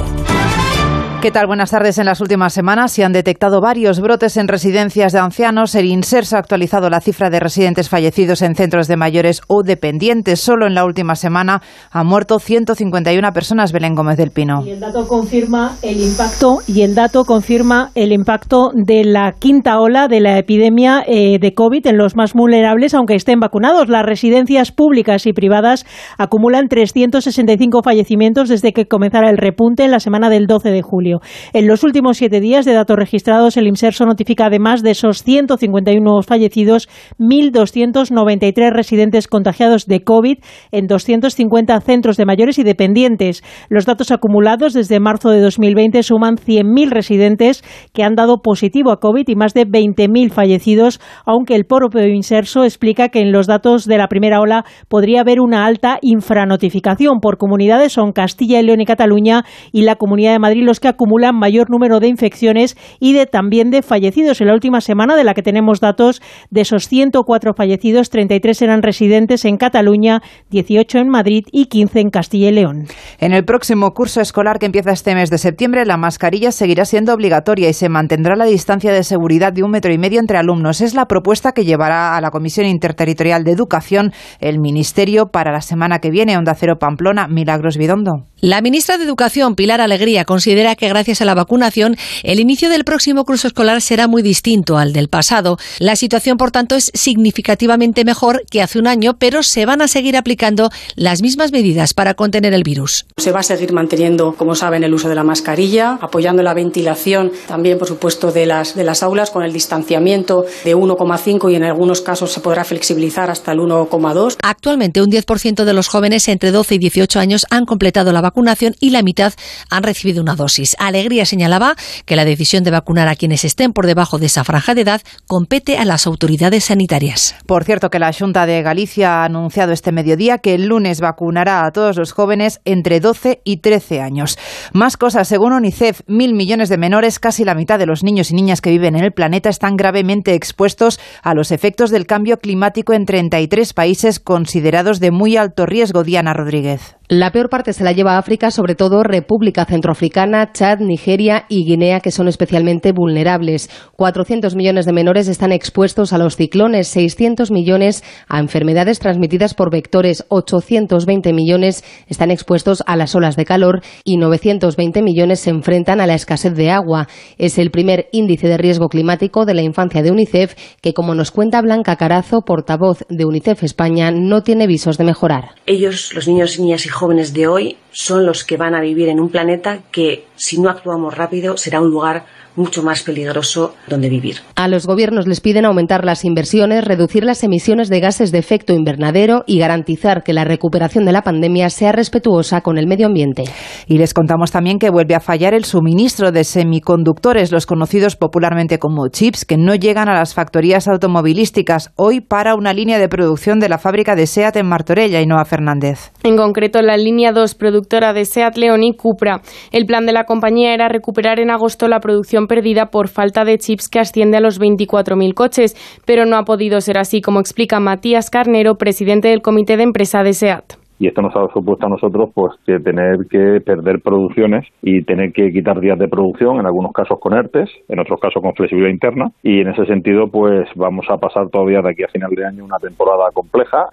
[SPEAKER 21] ¿Qué tal? Buenas tardes. En las últimas semanas se han detectado varios brotes en residencias de ancianos. El INSERS ha actualizado la cifra de residentes fallecidos en centros de mayores o dependientes. Solo en la última semana han muerto 151 personas. Belén Gómez del Pino.
[SPEAKER 22] Y el dato confirma el impacto y el dato confirma el impacto de la quinta ola de la epidemia eh, de COVID en los más vulnerables, aunque estén vacunados. Las residencias públicas y privadas acumulan 365 fallecimientos desde que comenzara el repunte en la semana del 12 de julio. En los últimos siete días de datos registrados, el IMSERSO notifica además de esos 151 nuevos fallecidos, 1.293 residentes contagiados de COVID en 250 centros de mayores y dependientes. Los datos acumulados desde marzo de 2020 suman 100.000 residentes que han dado positivo a COVID y más de 20.000 fallecidos, aunque el propio IMSERSO explica que en los datos de la primera ola podría haber una alta infranotificación por comunidades. Son Castilla y León y Cataluña y la Comunidad de Madrid los que mayor número de infecciones y de también de fallecidos. En la última semana de la que tenemos datos de esos 104 fallecidos, 33 eran residentes en Cataluña, 18 en Madrid y 15 en Castilla y León.
[SPEAKER 21] En el próximo curso escolar que empieza este mes de septiembre, la mascarilla seguirá siendo obligatoria y se mantendrá la distancia de seguridad de un metro y medio entre alumnos. Es la propuesta que llevará a la Comisión Interterritorial de Educación el Ministerio para la semana que viene. Onda Cero Pamplona, Milagros Bidondo.
[SPEAKER 23] La ministra de Educación, Pilar Alegría, considera que gracias a la vacunación, el inicio del próximo curso escolar será muy distinto al del pasado. La situación, por tanto, es significativamente mejor que hace un año, pero se van a seguir aplicando las mismas medidas para contener el virus.
[SPEAKER 24] Se va a seguir manteniendo, como saben, el uso de la mascarilla, apoyando la ventilación también, por supuesto, de las, de las aulas con el distanciamiento de 1,5 y en algunos casos se podrá flexibilizar hasta el 1,2.
[SPEAKER 23] Actualmente, un 10% de los jóvenes entre 12 y 18 años han completado la vacunación y la mitad han recibido una dosis. Alegría señalaba que la decisión de vacunar a quienes estén por debajo de esa franja de edad compete a las autoridades sanitarias.
[SPEAKER 21] Por cierto, que la Junta de Galicia ha anunciado este mediodía que el lunes vacunará a todos los jóvenes entre 12 y 13 años. Más cosas, según UNICEF, mil millones de menores, casi la mitad de los niños y niñas que viven en el planeta, están gravemente expuestos a los efectos del cambio climático en 33 países considerados de muy alto riesgo. Diana Rodríguez.
[SPEAKER 25] La peor parte se la lleva África, sobre todo República Centroafricana, Chad, Nigeria y Guinea, que son especialmente vulnerables. 400 millones de menores están expuestos a los ciclones, 600 millones a enfermedades transmitidas por vectores, 820 millones están expuestos a las olas de calor y 920 millones se enfrentan a la escasez de agua. Es el primer índice de riesgo climático de la infancia de UNICEF, que, como nos cuenta Blanca Carazo, portavoz de UNICEF España, no tiene visos de mejorar.
[SPEAKER 26] Ellos, los niños, niñas y jóvenes de hoy, son los que van a vivir en un planeta que, si no actuamos rápido, será un lugar mucho más peligroso donde vivir.
[SPEAKER 25] A los gobiernos les piden aumentar las inversiones, reducir las emisiones de gases de efecto invernadero y garantizar que la recuperación de la pandemia sea respetuosa con el medio ambiente.
[SPEAKER 21] Y les contamos también que vuelve a fallar el suministro de semiconductores, los conocidos popularmente como chips, que no llegan a las factorías automovilísticas. Hoy para una línea de producción de la fábrica de SEAT en Martorella, Noa Fernández.
[SPEAKER 27] En concreto, la línea 2 productora de SEAT León y Cupra. El plan de la compañía era recuperar en agosto la producción perdida por falta de chips que asciende a los 24.000 coches, pero no ha podido ser así, como explica Matías Carnero, presidente del comité de empresa de SEAT.
[SPEAKER 28] Y esto nos ha supuesto a nosotros pues que tener que perder producciones y tener que quitar días de producción, en algunos casos con ERTES, en otros casos con flexibilidad interna. Y en ese sentido pues vamos a pasar todavía de aquí a final de año una temporada compleja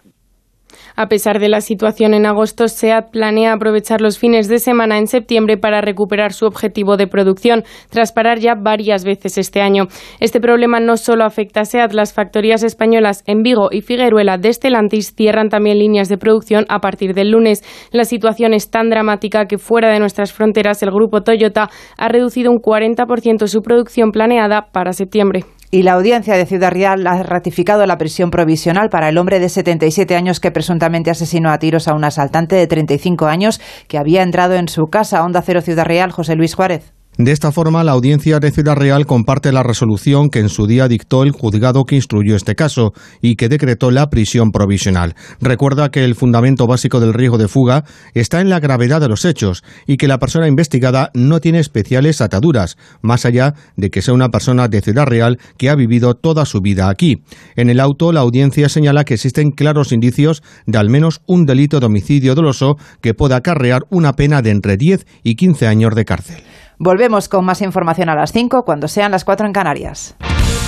[SPEAKER 27] a pesar de la situación en agosto, SEAT planea aprovechar los fines de semana en septiembre para recuperar su objetivo de producción, tras parar ya varias veces este año. Este problema no solo afecta a SEAT, las factorías españolas en Vigo y Figueruela de Stellantis cierran también líneas de producción a partir del lunes. La situación es tan dramática que fuera de nuestras fronteras el grupo Toyota ha reducido un 40% su producción planeada para septiembre.
[SPEAKER 21] Y la audiencia de Ciudad Real ha ratificado la prisión provisional para el hombre de 77 años que presuntamente asesinó a tiros a un asaltante de 35 años que había entrado en su casa. Onda Cero Ciudad Real, José Luis Juárez.
[SPEAKER 29] De esta forma, la audiencia de Ciudad Real comparte la resolución que en su día dictó el juzgado que instruyó este caso y que decretó la prisión provisional. Recuerda que el fundamento básico del riesgo de fuga está en la gravedad de los hechos y que la persona investigada no tiene especiales ataduras, más allá de que sea una persona de Ciudad Real que ha vivido toda su vida aquí. En el auto, la audiencia señala que existen claros indicios de al menos un delito de homicidio doloso que pueda acarrear una pena de entre 10 y 15 años de cárcel.
[SPEAKER 21] Volvemos con más información a las 5 cuando sean las 4 en Canarias.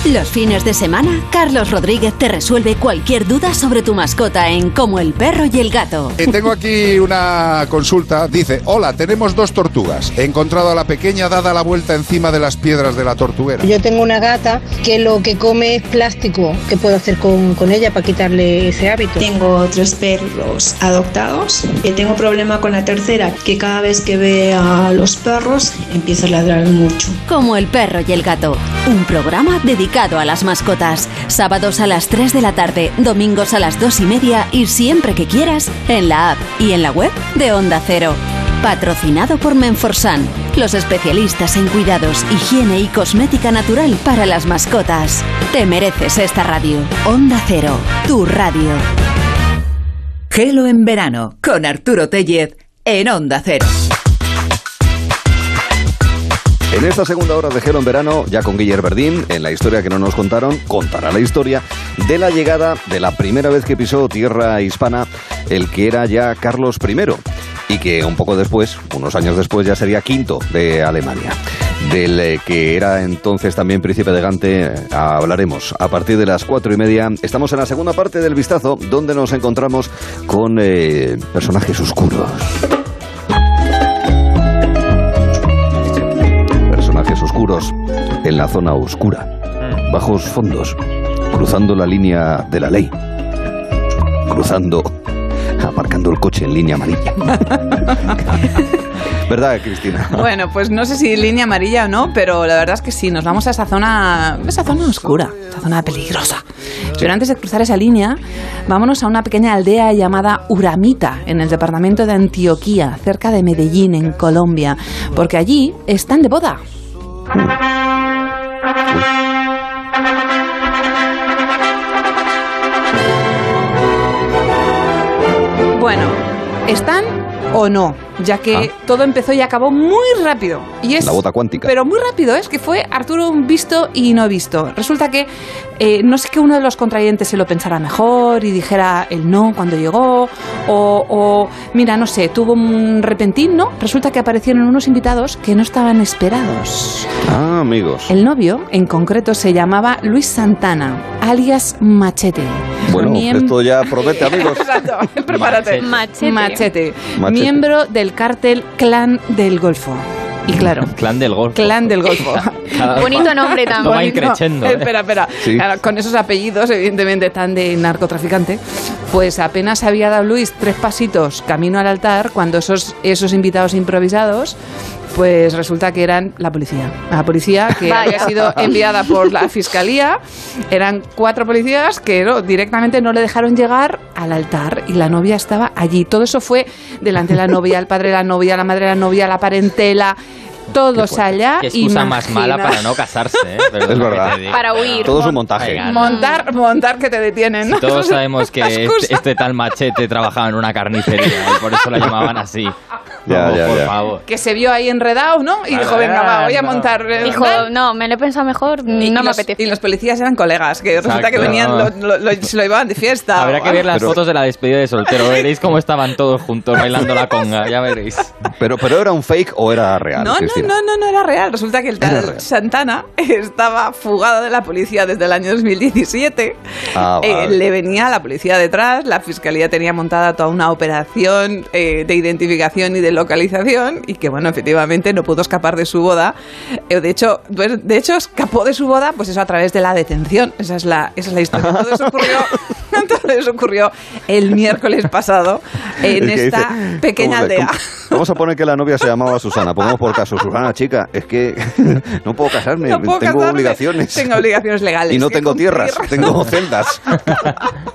[SPEAKER 18] Los fines de semana, Carlos Rodríguez te resuelve cualquier duda sobre tu mascota en Como el perro y el gato.
[SPEAKER 30] Eh, tengo aquí una consulta. Dice, hola, tenemos dos tortugas. He encontrado a la pequeña dada la vuelta encima de las piedras de la tortuguera.
[SPEAKER 31] Yo tengo una gata que lo que come es plástico. ¿Qué puedo hacer con, con ella para quitarle ese hábito?
[SPEAKER 32] Tengo tres perros adoptados. Y tengo problema con la tercera, que cada vez que ve a los perros empieza a ladrar mucho.
[SPEAKER 18] Como el perro y el gato. Un programa dedicado a las mascotas. Sábados a las 3 de la tarde, domingos a las 2 y media y siempre que quieras en la app y en la web de Onda Cero. Patrocinado por Menforsan, los especialistas en cuidados, higiene y cosmética natural para las mascotas. Te mereces esta radio. Onda Cero, tu radio.
[SPEAKER 33] Gelo en verano con Arturo Tellez en Onda Cero.
[SPEAKER 1] En esta segunda hora de Gelo en verano, ya con Guillermo Verdín, en la historia que no nos contaron, contará la historia de la llegada de la primera vez que pisó tierra hispana el que era ya Carlos I y que un poco después, unos años después, ya sería quinto de Alemania. Del eh, que era entonces también príncipe de Gante, eh, hablaremos a partir de las cuatro y media. Estamos en la segunda parte del vistazo, donde nos encontramos con eh, personajes oscuros. Oscuros en la zona oscura, bajos fondos, cruzando la línea de la ley, cruzando, aparcando el coche en línea amarilla. [LAUGHS] ¿Verdad, Cristina?
[SPEAKER 2] Bueno, pues no sé si línea amarilla o no, pero la verdad es que sí, nos vamos a esa zona, esa zona oscura, esa zona peligrosa. Pero antes de cruzar esa línea, vámonos a una pequeña aldea llamada Uramita, en el departamento de Antioquía, cerca de Medellín, en Colombia, porque allí están de boda. Bueno, ¿están o no? Ya que todo empezó y acabó muy rápido. Y es,
[SPEAKER 1] La bota cuántica.
[SPEAKER 2] Pero muy rápido, es que fue Arturo un visto y no visto. Resulta que eh, no sé que uno de los contrayentes se lo pensara mejor y dijera el no cuando llegó, o, o, mira, no sé, tuvo un repentín, ¿no? Resulta que aparecieron unos invitados que no estaban esperados.
[SPEAKER 1] Ah, amigos.
[SPEAKER 2] El novio, en concreto, se llamaba Luis Santana, alias Machete.
[SPEAKER 1] Bueno,
[SPEAKER 2] Miem-
[SPEAKER 1] esto ya promete, amigos. [LAUGHS]
[SPEAKER 2] Exacto, prepárate.
[SPEAKER 4] Machete.
[SPEAKER 2] Machete.
[SPEAKER 1] Machete.
[SPEAKER 2] Miembro del cártel Clan del Golfo. Y claro,
[SPEAKER 3] Clan del Golfo.
[SPEAKER 2] Clan del Golfo. [LAUGHS]
[SPEAKER 4] Bonito nombre también.
[SPEAKER 3] ¿eh?
[SPEAKER 2] Espera, espera.
[SPEAKER 3] Sí.
[SPEAKER 2] Claro, con esos apellidos, evidentemente, tan de narcotraficante, pues apenas había dado Luis tres pasitos camino al altar cuando esos, esos invitados improvisados, pues resulta que eran la policía. La policía que
[SPEAKER 4] Vaya.
[SPEAKER 2] había sido enviada por la fiscalía. Eran cuatro policías que no, directamente no le dejaron llegar al altar y la novia estaba allí. Todo eso fue delante de la novia, el padre de la novia, la madre de la novia, la parentela. Todos allá.
[SPEAKER 3] Qué excusa más mala para no casarse, ¿eh? [LAUGHS]
[SPEAKER 1] Es verdad.
[SPEAKER 4] Para huir.
[SPEAKER 1] Todo es un montaje.
[SPEAKER 2] Montar, montar que te detienen. ¿no?
[SPEAKER 3] Todos sabemos que [LAUGHS] este, este tal machete trabajaba en una carnicería y por eso la llamaban así. [LAUGHS]
[SPEAKER 1] Ya,
[SPEAKER 3] No,
[SPEAKER 1] ya,
[SPEAKER 3] por
[SPEAKER 1] ya.
[SPEAKER 3] favor.
[SPEAKER 2] Que se vio ahí enredado, ¿no? Y dijo, venga, va, voy a montar. eh,
[SPEAKER 4] Dijo, no, me lo he pensado mejor,
[SPEAKER 2] Y,
[SPEAKER 4] no
[SPEAKER 2] y
[SPEAKER 4] me
[SPEAKER 2] los,
[SPEAKER 4] apetece.
[SPEAKER 2] y los policías eran colegas, que resulta que
[SPEAKER 3] Exacto.
[SPEAKER 2] venían, lo, lo- lo- se lo llevaban de fiesta.
[SPEAKER 3] Habrá
[SPEAKER 2] o
[SPEAKER 3] que ver las
[SPEAKER 1] Pero-
[SPEAKER 3] fotos de la despedida de soltero. Veréis cómo estaban todos juntos bailando la conga. Ya veréis.
[SPEAKER 1] Pero, pero era un fake o era real,
[SPEAKER 2] No, no, No, no, no era real. Resulta que el tal. Santana [LAUGHS] estaba fugado de la policía desde el año 2017.
[SPEAKER 1] Ah,
[SPEAKER 2] Eh,
[SPEAKER 1] vale.
[SPEAKER 2] le venía la policía detrás, la fiscalía tenía montada toda una operación eh, de identificación y de localización y que, bueno, efectivamente no pudo escapar de su boda. Eh, de, hecho, pues, de hecho, escapó de su boda, pues eso a través de la detención. Esa es la, esa es la historia. [LAUGHS] Todo eso ocurrió, [LAUGHS] todo eso ocurrió el miércoles pasado en esta
[SPEAKER 1] dice,
[SPEAKER 2] pequeña
[SPEAKER 1] ¿cómo le-
[SPEAKER 2] aldea.
[SPEAKER 1] Vamos a poner que la novia se llamaba Susana. Pongamos por caso, Susana, chica, es que [LAUGHS] no puedo casarme,
[SPEAKER 2] No puedo
[SPEAKER 1] tengo
[SPEAKER 2] casarme,
[SPEAKER 1] obligaciones.
[SPEAKER 2] Tengo obligaciones legales. [LAUGHS]
[SPEAKER 1] y no tengo
[SPEAKER 2] cumplir.
[SPEAKER 1] tierras, tengo celdas. [LAUGHS]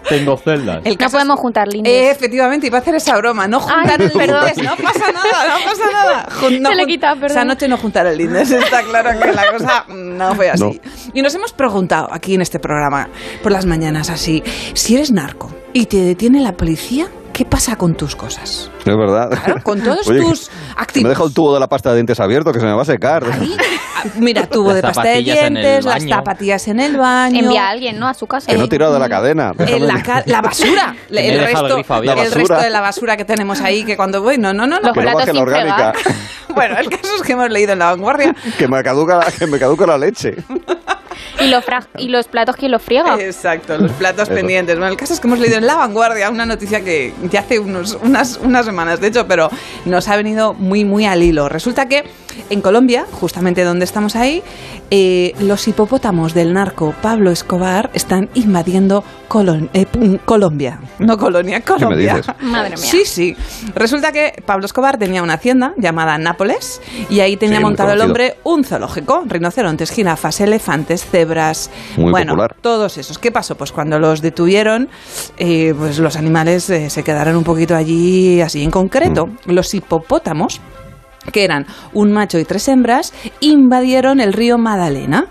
[SPEAKER 3] Tengo celdas.
[SPEAKER 2] El
[SPEAKER 4] No
[SPEAKER 2] caso
[SPEAKER 4] podemos juntar
[SPEAKER 2] Eh,
[SPEAKER 4] líneas.
[SPEAKER 2] efectivamente, iba a hacer esa broma. No juntar
[SPEAKER 4] Ay,
[SPEAKER 2] el
[SPEAKER 4] perdón.
[SPEAKER 2] lindes, no pasa nada, no pasa nada. Jun- no
[SPEAKER 4] Se le quita, perdón.
[SPEAKER 2] Esa noche no juntar el lindes, está claro que la cosa no fue así. Y nos hemos preguntado aquí en este programa, por las mañanas así, si eres narco y te detiene la policía, ¿qué pasa con tus cosas?
[SPEAKER 1] Es verdad.
[SPEAKER 2] Claro, con todos [LAUGHS]
[SPEAKER 1] Oye,
[SPEAKER 2] tus
[SPEAKER 1] que- que
[SPEAKER 2] activos.
[SPEAKER 1] me deja el tubo de la pasta de dientes abierto, que se me va a secar.
[SPEAKER 2] Mira, [LAUGHS] tubo
[SPEAKER 3] Las
[SPEAKER 2] de pasta de dientes, las zapatillas en el baño.
[SPEAKER 4] Envía a alguien, ¿no? A su casa.
[SPEAKER 1] Que no he tirado de la cadena.
[SPEAKER 2] Eh, la, ca- la [LAUGHS] basura. El resto,
[SPEAKER 3] grifo abierto.
[SPEAKER 1] La
[SPEAKER 2] el
[SPEAKER 1] basura.
[SPEAKER 2] resto de la basura que tenemos ahí, que cuando voy, no, no, no. no.
[SPEAKER 1] Que no baje la orgánica.
[SPEAKER 2] Bueno, el caso es que hemos leído en La Vanguardia
[SPEAKER 1] Que me caduca, que me caduca la leche.
[SPEAKER 4] ¿Y los, fra- y los platos quién los friega?
[SPEAKER 2] Exacto, los platos
[SPEAKER 1] Eso.
[SPEAKER 2] pendientes. Bueno, el caso es que hemos leído en La Vanguardia una noticia que ya hace unos, unas, unas semanas, de hecho, pero nos ha venido muy, muy al hilo. Resulta que en Colombia, justamente donde estamos ahí, eh, los hipopótamos del narco Pablo Escobar están invadiendo Colon- eh, pum, Colombia. No Colonia, Colombia.
[SPEAKER 1] dices?
[SPEAKER 4] Madre mía.
[SPEAKER 2] Sí, sí. Resulta que Pablo Escobar tenía una hacienda llamada Nápoles y ahí tenía
[SPEAKER 1] Sí,
[SPEAKER 2] montado el hombre un zoológico, rinocerontes, jirafas, elefantes, cebras,
[SPEAKER 1] Muy
[SPEAKER 2] bueno,
[SPEAKER 1] popular.
[SPEAKER 2] todos esos. ¿Qué pasó? Pues cuando los detuvieron, eh, pues los animales eh, se quedaron un poquito allí así. En concreto,
[SPEAKER 1] Mm.
[SPEAKER 2] los hipopótamos que eran un macho y tres hembras, invadieron el río Magdalena.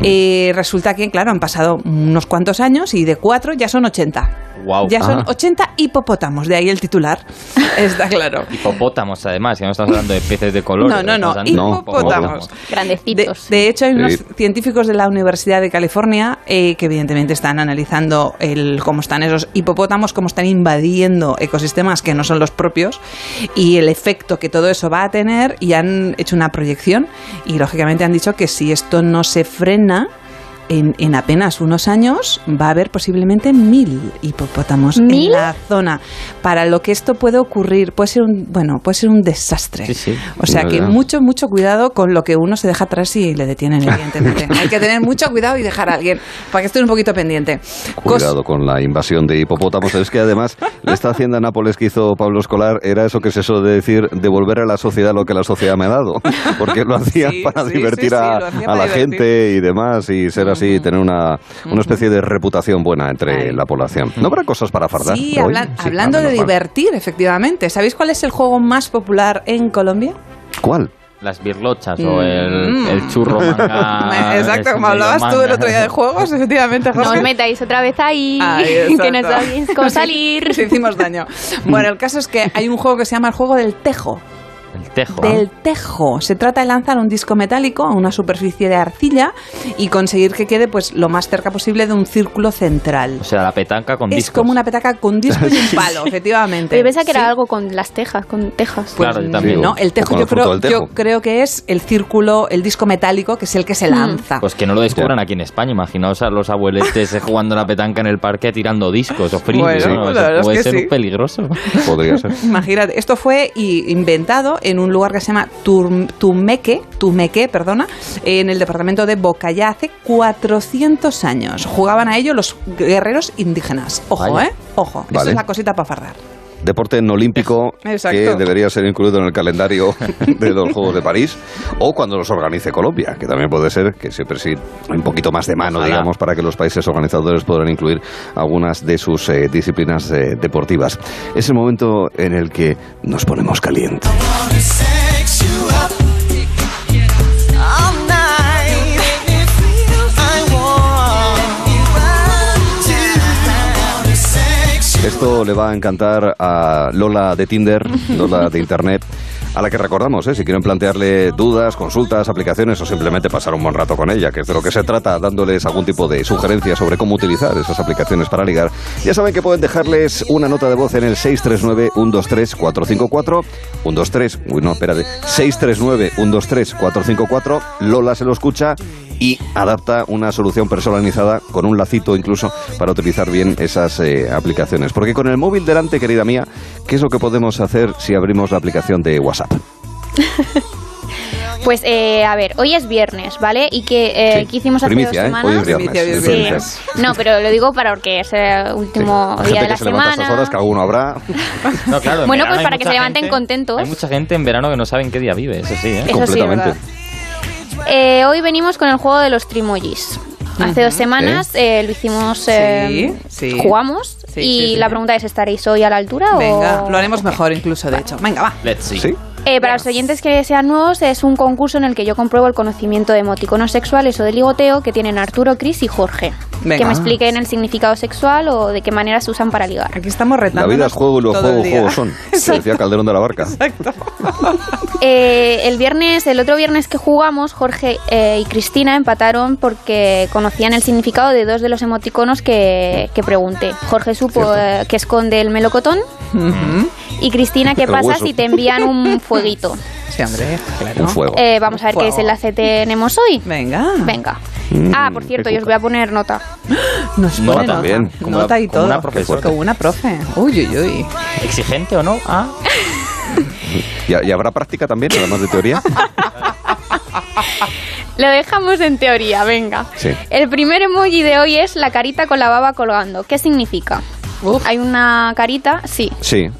[SPEAKER 1] Mm.
[SPEAKER 2] Eh, resulta que, claro, han pasado unos cuantos años y de cuatro ya son 80.
[SPEAKER 3] Guau.
[SPEAKER 2] Ya son
[SPEAKER 3] Ah.
[SPEAKER 2] 80 hipopótamos, de ahí el titular. [LAUGHS] Está claro.
[SPEAKER 3] Hipopótamos, además, que no estamos hablando de peces de color.
[SPEAKER 2] No, no, no,
[SPEAKER 3] de
[SPEAKER 2] hipopótamos. De,
[SPEAKER 4] Grandecitos.
[SPEAKER 2] de hecho, hay unos
[SPEAKER 1] Sí.
[SPEAKER 2] científicos de la Universidad de California eh, que evidentemente están analizando el, cómo están esos hipopótamos, cómo están invadiendo ecosistemas que no son los propios y el efecto que todo eso va a tener y han hecho una proyección y lógicamente han dicho que si esto no se frena en, en apenas unos años va a haber posiblemente mil hipopótamos
[SPEAKER 4] ¿Mil?
[SPEAKER 2] en la zona. Para lo que esto puede ocurrir, puede ser un, bueno, puede ser un desastre.
[SPEAKER 3] Sí, sí.
[SPEAKER 2] O sea que mucho, mucho cuidado con lo que uno se deja atrás y le detienen, [LAUGHS] evidentemente. Hay que tener mucho cuidado y dejar a alguien para que esté un poquito pendiente. Cos-
[SPEAKER 1] Cuidado con la invasión de hipopótamos. Es que además, esta hacienda Nápoles que hizo Pablo Escolar era eso que se suele decir, devolver a la sociedad lo que la sociedad me ha dado. Porque lo hacía [LAUGHS]
[SPEAKER 2] Sí,
[SPEAKER 1] para
[SPEAKER 2] sí,
[SPEAKER 1] divertir
[SPEAKER 2] sí, sí,
[SPEAKER 1] a, la
[SPEAKER 2] divertir.
[SPEAKER 1] gente y demás y ser así, tener una, una especie de reputación buena entre
[SPEAKER 2] Ay.
[SPEAKER 1] la población. ¿No habrá cosas para fardar?
[SPEAKER 2] Sí,
[SPEAKER 1] hoy?
[SPEAKER 2] hablan-
[SPEAKER 1] Sí,
[SPEAKER 2] hablando de divertir, efectivamente. ¿Sabéis cuál es el juego más popular en Colombia?
[SPEAKER 1] ¿Cuál?
[SPEAKER 3] Las birlochas o el,
[SPEAKER 2] Mm.
[SPEAKER 3] el churro manga. [LAUGHS]
[SPEAKER 2] Exacto,
[SPEAKER 3] es
[SPEAKER 2] como hablabas tú el
[SPEAKER 3] manga.
[SPEAKER 2] otro día de juegos, [LAUGHS] efectivamente,
[SPEAKER 4] No
[SPEAKER 2] Jorge.
[SPEAKER 4] os metáis otra vez ahí,
[SPEAKER 2] Ay, [LAUGHS]
[SPEAKER 4] que no sabéis cómo salir.
[SPEAKER 2] Nos hicimos daño. Bueno, el caso es que hay un juego que se llama el juego del tejo.
[SPEAKER 3] El tejo.
[SPEAKER 2] Del tejo. Se trata de lanzar un disco metálico a una superficie de arcilla y conseguir que quede pues lo más cerca posible de un círculo central.
[SPEAKER 3] O sea, la petanca con
[SPEAKER 2] Es
[SPEAKER 3] discos.
[SPEAKER 2] como una petaca con disco y un [LAUGHS] palo, efectivamente.
[SPEAKER 4] Yo pensaba que era
[SPEAKER 2] Sí.
[SPEAKER 4] algo con las tejas, con tejas.
[SPEAKER 2] Pues
[SPEAKER 3] Claro, yo también.
[SPEAKER 2] no, el tejo yo creo,
[SPEAKER 1] tejo.
[SPEAKER 2] yo creo que es el círculo, el disco metálico, que es el que se lanza.
[SPEAKER 3] Pues que no lo descubran aquí en España. Imaginaos a los abueletes [LAUGHS] jugando la petanca en el parque tirando discos o frisbees.
[SPEAKER 2] Bueno,
[SPEAKER 3] ¿no?
[SPEAKER 2] es
[SPEAKER 3] puede
[SPEAKER 2] que
[SPEAKER 3] ser
[SPEAKER 2] sí.
[SPEAKER 3] peligroso.
[SPEAKER 1] Podría ser.
[SPEAKER 2] Imagínate, esto fue i- en un lugar que se llama Tumeque, Tumeque, perdona, en el departamento de Bocayá hace 400 años. Jugaban a ello los guerreros indígenas. Ojo,
[SPEAKER 3] Vaya.
[SPEAKER 2] ¿eh? Ojo.
[SPEAKER 1] Vale.
[SPEAKER 2] es la cosita para fardar.
[SPEAKER 1] Deporte no olímpico
[SPEAKER 2] Exacto.
[SPEAKER 1] que debería ser incluido en el calendario [LAUGHS] de los Juegos de París o cuando los organice Colombia, que también puede ser que siempre sí un poquito más de mano,
[SPEAKER 3] Ojalá.
[SPEAKER 1] digamos, para que los países organizadores puedan incluir algunas de sus eh, disciplinas eh, deportivas. Es el momento en el que nos ponemos calientes. Esto le va a encantar a Lola de Tinder, [LAUGHS] Lola de Internet, a la que recordamos, ¿eh? si quieren plantearle dudas, consultas, aplicaciones o simplemente pasar un buen rato con ella, que es de lo que se trata, dándoles algún tipo de sugerencia sobre cómo utilizar esas aplicaciones para ligar. Ya saben que pueden dejarles una nota de voz en el 639-123-454, 123, uy no, espérate, 639-123-454, Lola se lo escucha y adapta una solución personalizada con un lacito incluso para utilizar bien esas eh, aplicaciones. Porque con el móvil delante, querida mía, ¿qué es lo que podemos hacer si abrimos la aplicación de WhatsApp? [LAUGHS]
[SPEAKER 4] Pues, eh, a ver, hoy es viernes, ¿vale? Y que, eh,
[SPEAKER 1] Sí.
[SPEAKER 4] ¿qué hicimos hace
[SPEAKER 1] Primicia,
[SPEAKER 4] dos
[SPEAKER 1] ¿eh?
[SPEAKER 4] semanas?
[SPEAKER 1] Hoy es viernes.
[SPEAKER 2] Primicia, sí.
[SPEAKER 1] viernes.
[SPEAKER 4] No, pero lo digo para porque es el último día de
[SPEAKER 1] que
[SPEAKER 4] la
[SPEAKER 1] se estas
[SPEAKER 4] semana.
[SPEAKER 1] horas, que alguno habrá. [LAUGHS]
[SPEAKER 3] No, claro, en
[SPEAKER 4] Bueno, pues para que se levanten
[SPEAKER 3] gente-
[SPEAKER 4] contentos.
[SPEAKER 3] Hay mucha gente en verano que no saben qué día vive, eso sí, ¿eh?
[SPEAKER 4] Eso sí,
[SPEAKER 1] Completamente.
[SPEAKER 4] Eh, hoy venimos con el juego de los trimojis. Hace dos semanas eh, lo hicimos, eh,
[SPEAKER 2] Sí, sí.
[SPEAKER 4] jugamos
[SPEAKER 2] Sí,
[SPEAKER 4] y
[SPEAKER 2] sí, sí.
[SPEAKER 4] la pregunta es, ¿estaréis hoy a la altura
[SPEAKER 2] Venga,
[SPEAKER 4] o...?
[SPEAKER 2] lo haremos mejor incluso, de hecho. Venga, va.
[SPEAKER 3] Let's see.
[SPEAKER 1] ¿Sí?
[SPEAKER 4] Eh, para los oyentes que sean nuevos, es un concurso en el que yo compruebo el conocimiento de emoticonos sexuales o de ligoteo que tienen Arturo, Cris y Jorge.
[SPEAKER 2] Venga.
[SPEAKER 4] que me expliquen el significado sexual o de qué manera se usan para ligar.
[SPEAKER 2] Aquí estamos
[SPEAKER 1] La
[SPEAKER 2] retando.
[SPEAKER 1] vida es juego y los juegos son. [LAUGHS] Se decía Calderón de la Barca. [LAUGHS]
[SPEAKER 4] Eh, el viernes, el otro viernes que jugamos, Jorge eh, y Cristina empataron porque conocían el significado de dos de los emoticonos que, que pregunté. Jorge supo eh, que esconde el melocotón y Cristina qué
[SPEAKER 2] El
[SPEAKER 4] pasa
[SPEAKER 2] hueso.
[SPEAKER 4] si te envían un [LAUGHS] fueguito.
[SPEAKER 2] Sí, claro.
[SPEAKER 1] Un fuego.
[SPEAKER 4] Eh, vamos a ver qué
[SPEAKER 2] Fuego.
[SPEAKER 4] desenlace tenemos hoy.
[SPEAKER 2] Venga.
[SPEAKER 4] Venga.
[SPEAKER 1] Mm,
[SPEAKER 4] ah, por cierto,
[SPEAKER 1] qué
[SPEAKER 4] yo os voy a poner nota. [GASPS]
[SPEAKER 2] Nos
[SPEAKER 1] Nota
[SPEAKER 2] pone
[SPEAKER 1] también.
[SPEAKER 2] nota.
[SPEAKER 3] Como
[SPEAKER 2] Nota
[SPEAKER 3] una-
[SPEAKER 2] y
[SPEAKER 3] como
[SPEAKER 2] todo.
[SPEAKER 3] una profesora.
[SPEAKER 2] Como una profe. Uy, uy, uy.
[SPEAKER 3] ¿Exigente o no? Ah.
[SPEAKER 1] ¿Y, y habrá práctica también, además de teoría? [LAUGHS]
[SPEAKER 4] Lo dejamos en teoría, venga.
[SPEAKER 1] Sí.
[SPEAKER 4] El primer emoji de hoy es la carita con la baba colgando. ¿Qué significa? Hay una carita, sí,
[SPEAKER 1] Sí.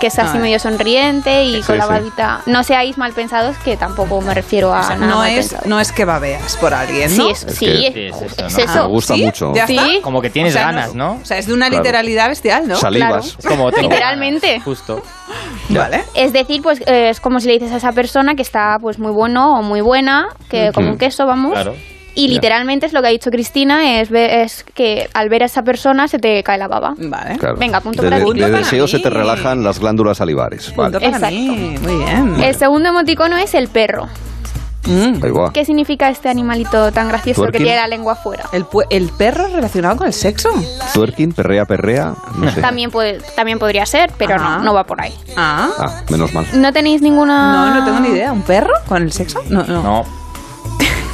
[SPEAKER 4] Que es así
[SPEAKER 2] Ah.
[SPEAKER 4] medio sonriente y
[SPEAKER 1] Sí,
[SPEAKER 4] con la
[SPEAKER 1] sí.
[SPEAKER 4] babita. No seáis mal pensados, que tampoco me refiero a
[SPEAKER 2] O sea,
[SPEAKER 4] nada
[SPEAKER 2] no,
[SPEAKER 4] mal
[SPEAKER 2] es,
[SPEAKER 4] pensado.
[SPEAKER 2] no es que babeas por alguien,
[SPEAKER 4] Sí,
[SPEAKER 2] ¿no?
[SPEAKER 4] es-
[SPEAKER 1] Es
[SPEAKER 4] sí,
[SPEAKER 1] que-
[SPEAKER 4] es,
[SPEAKER 3] Sí, es eso,
[SPEAKER 4] es
[SPEAKER 3] ¿no?
[SPEAKER 4] eso.
[SPEAKER 1] Me gusta
[SPEAKER 2] ¿Sí?
[SPEAKER 1] mucho.
[SPEAKER 2] ¿Ya
[SPEAKER 4] Sí.
[SPEAKER 2] está?
[SPEAKER 3] Como que tienes
[SPEAKER 2] O sea,
[SPEAKER 3] ganas, ¿no?
[SPEAKER 2] O sea, es de una
[SPEAKER 1] Claro.
[SPEAKER 2] literalidad bestial, ¿no?
[SPEAKER 1] Salivas.
[SPEAKER 3] Es como [LAUGHS] tengo
[SPEAKER 4] Literalmente.
[SPEAKER 3] ganas, Justo.
[SPEAKER 2] Vale.
[SPEAKER 4] Es decir, pues eh, es como si le dices a esa persona que está pues muy bueno o muy buena, que como un queso, vamos.
[SPEAKER 3] Claro.
[SPEAKER 4] Y
[SPEAKER 1] Ya.
[SPEAKER 4] literalmente es lo que ha dicho Cristina, es, ve- es que al ver a esa persona se te cae la baba.
[SPEAKER 2] Vale.
[SPEAKER 1] Claro.
[SPEAKER 4] Venga, punto
[SPEAKER 1] de,
[SPEAKER 4] para
[SPEAKER 1] de-
[SPEAKER 4] ti.
[SPEAKER 1] de
[SPEAKER 2] Punto para
[SPEAKER 1] deseo
[SPEAKER 2] mí.
[SPEAKER 1] se te relajan las glándulas salivares.
[SPEAKER 2] Punto
[SPEAKER 1] Vale.
[SPEAKER 2] para mí. Muy bien.
[SPEAKER 4] El segundo emoticono es el perro.
[SPEAKER 2] Mm.
[SPEAKER 4] ¿Qué significa este animalito tan gracioso
[SPEAKER 1] Twerking.
[SPEAKER 4] que tiene la lengua afuera?
[SPEAKER 2] ¿El, ¿El perro relacionado con el sexo?
[SPEAKER 1] Twerking, perrea, perrea. No sé.
[SPEAKER 4] También, puede, también podría ser, pero
[SPEAKER 2] Ah.
[SPEAKER 4] no, no va por ahí.
[SPEAKER 2] Ah.
[SPEAKER 1] Ah, menos mal.
[SPEAKER 4] ¿No tenéis ninguna...?
[SPEAKER 2] No, no tengo ni idea. ¿Un perro con el sexo? No, no.
[SPEAKER 3] No.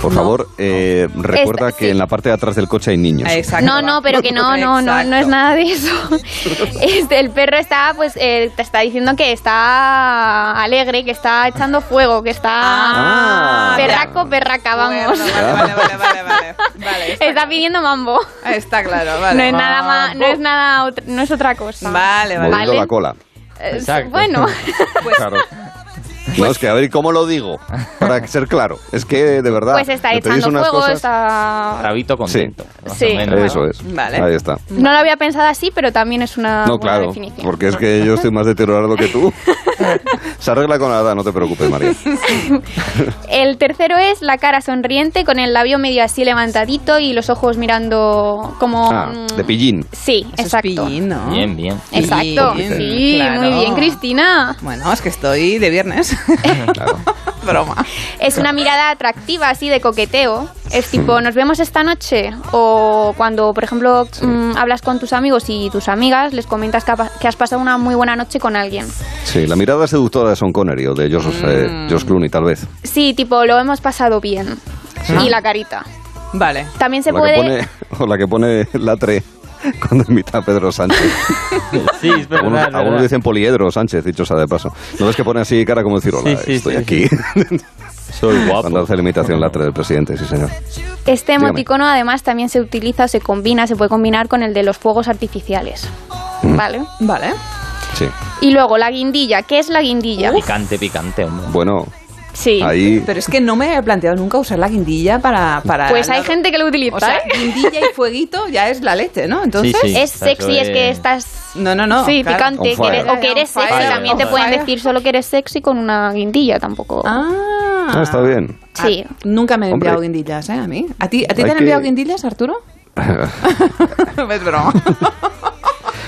[SPEAKER 1] Por favor, eh, recuerda
[SPEAKER 4] Esta-
[SPEAKER 1] que
[SPEAKER 4] sí.
[SPEAKER 1] en la parte de atrás del coche hay niños.
[SPEAKER 2] Ah, Exacto.
[SPEAKER 4] No, no, pero que no, no, no, no es nada de eso. [LAUGHS] Este, el perro está, pues, eh, te está diciendo que está alegre, que está echando fuego, que está
[SPEAKER 2] Ah,
[SPEAKER 4] perraco, perraca, vamos.
[SPEAKER 2] Bueno, vale, vale, vale, vale, vale. Está,
[SPEAKER 4] Está pidiendo mambo.
[SPEAKER 2] está claro, vale.
[SPEAKER 4] No es nada más, no es nada, otra- no es otra cosa.
[SPEAKER 2] Vale, vale.
[SPEAKER 1] Moviendo
[SPEAKER 4] Vale.
[SPEAKER 1] la cola.
[SPEAKER 4] Eh,
[SPEAKER 3] Exacto.
[SPEAKER 4] Bueno, [LAUGHS]
[SPEAKER 2] Pues,
[SPEAKER 1] Claro. [LAUGHS] No, es que a ver, ¿y cómo lo digo? Para ser claro. Es que, de verdad.
[SPEAKER 4] pues está echando fuego,
[SPEAKER 1] cosas-
[SPEAKER 4] está...
[SPEAKER 3] Rabito contento.
[SPEAKER 4] Sí.
[SPEAKER 3] menos.
[SPEAKER 1] Eso es.
[SPEAKER 2] Vale.
[SPEAKER 1] Ahí está.
[SPEAKER 4] No lo había pensado así, pero también es una
[SPEAKER 1] No,
[SPEAKER 4] buena
[SPEAKER 1] claro.
[SPEAKER 4] definición.
[SPEAKER 1] Porque es que yo estoy más deteriorado que tú. [LAUGHS] Se arregla con la edad, no te preocupes, María.
[SPEAKER 4] El tercero es la cara sonriente con el labio medio así levantadito y los ojos mirando como...
[SPEAKER 1] Ah,
[SPEAKER 4] mm,
[SPEAKER 1] de pillín.
[SPEAKER 4] Sí,
[SPEAKER 2] Eso es
[SPEAKER 4] exacto.
[SPEAKER 2] pillín, ¿no?
[SPEAKER 3] Bien, bien.
[SPEAKER 4] Exacto.
[SPEAKER 2] Bien,
[SPEAKER 4] Sí,
[SPEAKER 2] claro.
[SPEAKER 4] muy bien, Cristina.
[SPEAKER 2] Bueno, es que estoy de viernes. [LAUGHS]
[SPEAKER 1] Claro.
[SPEAKER 2] Broma.
[SPEAKER 4] Es una mirada atractiva, así de coqueteo. Es tipo, ¿nos vemos esta noche? O cuando, por ejemplo, mm, hablas con tus amigos y tus amigas, les comentas que, ha que has pasado una muy buena noche con alguien.
[SPEAKER 1] Sí, la mirada seductora de Sean Connery o de Josh, eh,
[SPEAKER 2] Mm.
[SPEAKER 1] Josh Clooney, tal vez.
[SPEAKER 4] Sí, tipo, lo hemos pasado bien. Y la carita.
[SPEAKER 2] Vale.
[SPEAKER 4] También se
[SPEAKER 1] o, la
[SPEAKER 4] puede...
[SPEAKER 1] que pone, [LAUGHS] o la que pone Latre [LAUGHS] cuando invita a Pedro Sánchez. [LAUGHS]
[SPEAKER 3] Sí, es verdad,
[SPEAKER 1] Algunos,
[SPEAKER 3] es verdad.
[SPEAKER 1] algunos dicen poliedro Sánchez, dicho sea de paso. ¿No ves que pone así cara como decir, hola,
[SPEAKER 3] Sí, sí,
[SPEAKER 1] estoy
[SPEAKER 3] sí,
[SPEAKER 1] aquí? [LAUGHS]
[SPEAKER 3] Soy guapo.
[SPEAKER 1] Cuando hace la imitación Latre del presidente, sí señor.
[SPEAKER 4] Este
[SPEAKER 1] Dígame.
[SPEAKER 4] emoticono además también se utiliza, se combina, se puede combinar con el de los fuegos artificiales.
[SPEAKER 1] Mm.
[SPEAKER 4] ¿Vale?
[SPEAKER 2] Vale.
[SPEAKER 1] Sí.
[SPEAKER 4] Y luego la guindilla. ¿Qué es la guindilla?
[SPEAKER 3] Picante, picante, hombre.
[SPEAKER 1] Bueno,
[SPEAKER 4] Sí.
[SPEAKER 1] ahí...
[SPEAKER 2] Pero es que no me había planteado nunca usar la guindilla para... para
[SPEAKER 4] Pues hay
[SPEAKER 2] la-
[SPEAKER 4] gente que lo utiliza.
[SPEAKER 2] O sea,
[SPEAKER 4] ¿eh?
[SPEAKER 2] guindilla y fueguito ya es la leche, ¿no? Entonces...
[SPEAKER 3] Sí, sí.
[SPEAKER 4] es sexy, es que
[SPEAKER 3] es-
[SPEAKER 4] estás...
[SPEAKER 2] No, no, no.
[SPEAKER 4] sí,
[SPEAKER 2] claro.
[SPEAKER 4] picante. Que eres- o que eres sexy.
[SPEAKER 2] fire,
[SPEAKER 4] También te pueden decir solo que eres sexy con una guindilla, tampoco.
[SPEAKER 2] Ah.
[SPEAKER 1] Ah, está bien.
[SPEAKER 4] Sí.
[SPEAKER 2] Nunca me han
[SPEAKER 1] Hombre.
[SPEAKER 2] enviado guindillas, ¿eh? A mí. ¿A ti, a ti te han
[SPEAKER 1] que-
[SPEAKER 2] enviado guindillas, Arturo? [LAUGHS] [LAUGHS] es broma. [LAUGHS]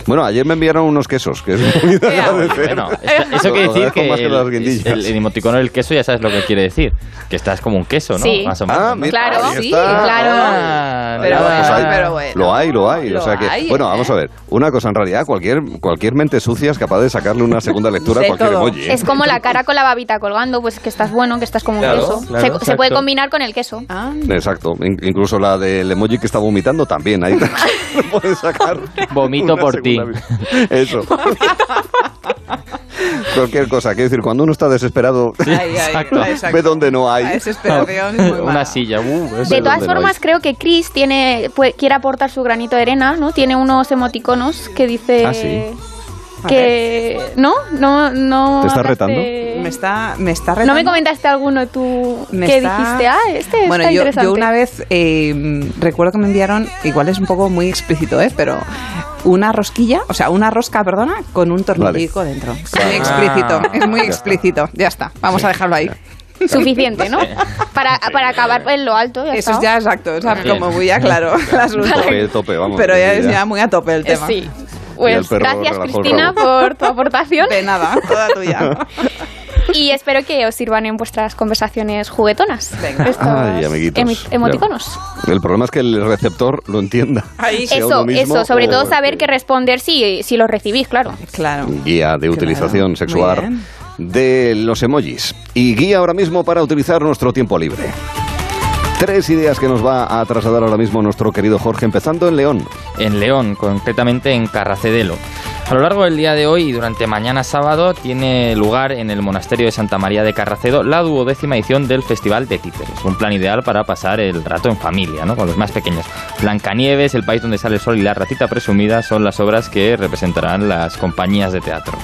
[SPEAKER 1] Bueno, ayer me enviaron unos quesos, que es muy [LAUGHS] de agradecer.
[SPEAKER 3] Bueno, eso, quiere decir que
[SPEAKER 1] más que
[SPEAKER 3] el, el, el emoticono del queso ya sabes lo que quiere decir. Que estás como un queso, ¿no?
[SPEAKER 4] Sí.
[SPEAKER 3] Más o menos.
[SPEAKER 1] Ah,
[SPEAKER 4] Claro,
[SPEAKER 2] sí,
[SPEAKER 1] está.
[SPEAKER 4] claro.
[SPEAKER 3] Ah,
[SPEAKER 2] Pero
[SPEAKER 3] nada.
[SPEAKER 1] Pues hay-
[SPEAKER 2] pero bueno.
[SPEAKER 1] Lo hay, lo hay.
[SPEAKER 2] Lo
[SPEAKER 1] o sea que,
[SPEAKER 2] hay,
[SPEAKER 1] bueno,
[SPEAKER 2] ¿eh?
[SPEAKER 1] vamos a ver. Una cosa, en realidad, cualquier, cualquier mente sucia es capaz de sacarle una segunda lectura a cualquier
[SPEAKER 2] todo.
[SPEAKER 1] emoji. ¿eh?
[SPEAKER 4] Es como la cara [LAUGHS] con la babita colgando, pues que estás bueno, que estás como un queso.
[SPEAKER 1] claro,
[SPEAKER 4] se, puede combinar con el queso.
[SPEAKER 2] Ah,
[SPEAKER 1] Exacto. In- incluso la del emoji que está vomitando también. Ahí [LAUGHS] puedes sacar.
[SPEAKER 3] Vomito por ti.
[SPEAKER 1] Eso. [LAUGHS] Cualquier cosa. Quiero decir, cuando uno está desesperado,
[SPEAKER 3] Exacto.
[SPEAKER 1] ve donde no hay.
[SPEAKER 2] La desesperación es muy
[SPEAKER 3] Una silla. Uh.
[SPEAKER 4] De todas
[SPEAKER 1] no
[SPEAKER 4] formas, creo que Chris tiene, pues, quiere aportar su granito de arena, ¿no? Tiene unos emoticonos que dice
[SPEAKER 1] Ah, sí.
[SPEAKER 4] Que no, no, no.
[SPEAKER 1] ¿Te está
[SPEAKER 4] hablaste-
[SPEAKER 1] retando?
[SPEAKER 2] Me está, me está retando.
[SPEAKER 4] No me comentaste alguno tú
[SPEAKER 2] Me
[SPEAKER 4] que
[SPEAKER 2] está-
[SPEAKER 4] dijiste, ah, este
[SPEAKER 2] Bueno,
[SPEAKER 4] está
[SPEAKER 2] yo,
[SPEAKER 4] interesante.
[SPEAKER 2] yo una vez eh, recuerdo que me enviaron, igual es un poco muy explícito, ¿eh? Pero una rosquilla, o sea, una rosca, perdona, con un tornillico dentro. Es muy
[SPEAKER 3] Ah.
[SPEAKER 2] explícito, es muy explícito. Ya está, vamos
[SPEAKER 1] Sí.
[SPEAKER 2] a dejarlo ahí. [LAUGHS]
[SPEAKER 4] Suficiente, ¿no? Para, para acabar en lo alto. Ya
[SPEAKER 2] Eso es ya exacto, o sea, como muy ya claro [LAUGHS] el asunto.
[SPEAKER 1] Tope, tope, vamos.
[SPEAKER 2] Pero ya es
[SPEAKER 1] ya.
[SPEAKER 2] ya muy a tope el
[SPEAKER 4] Eh,
[SPEAKER 2] tema.
[SPEAKER 4] Sí. Pues gracias Cristina por tu aportación
[SPEAKER 2] De nada, toda tuya.
[SPEAKER 4] y espero que os sirvan en vuestras conversaciones juguetonas. Estos
[SPEAKER 1] Ay, amiguitos.
[SPEAKER 4] emoticonos.
[SPEAKER 1] El problema es que el receptor lo entienda. Sea
[SPEAKER 4] Eso,
[SPEAKER 1] mismo
[SPEAKER 4] eso, sobre
[SPEAKER 1] o
[SPEAKER 4] todo saber qué responder si, si lo recibís, claro.
[SPEAKER 2] Claro.
[SPEAKER 1] Guía de utilización sexual de los emojis. Y guía ahora mismo para utilizar nuestro tiempo libre. Tres ideas que nos va a trasladar ahora mismo nuestro querido Jorge, empezando en León.
[SPEAKER 3] en León, concretamente en Carracedelo. A lo largo del día de hoy y durante mañana sábado tiene lugar en el monasterio de Santa María de Carracedo la duodécima edición del Festival de Títeres. Un plan ideal para pasar el rato en familia, ¿no? con los más pequeños. Blancanieves, El país donde sale el sol y la ratita presumida son las obras que representarán las compañías de teatro.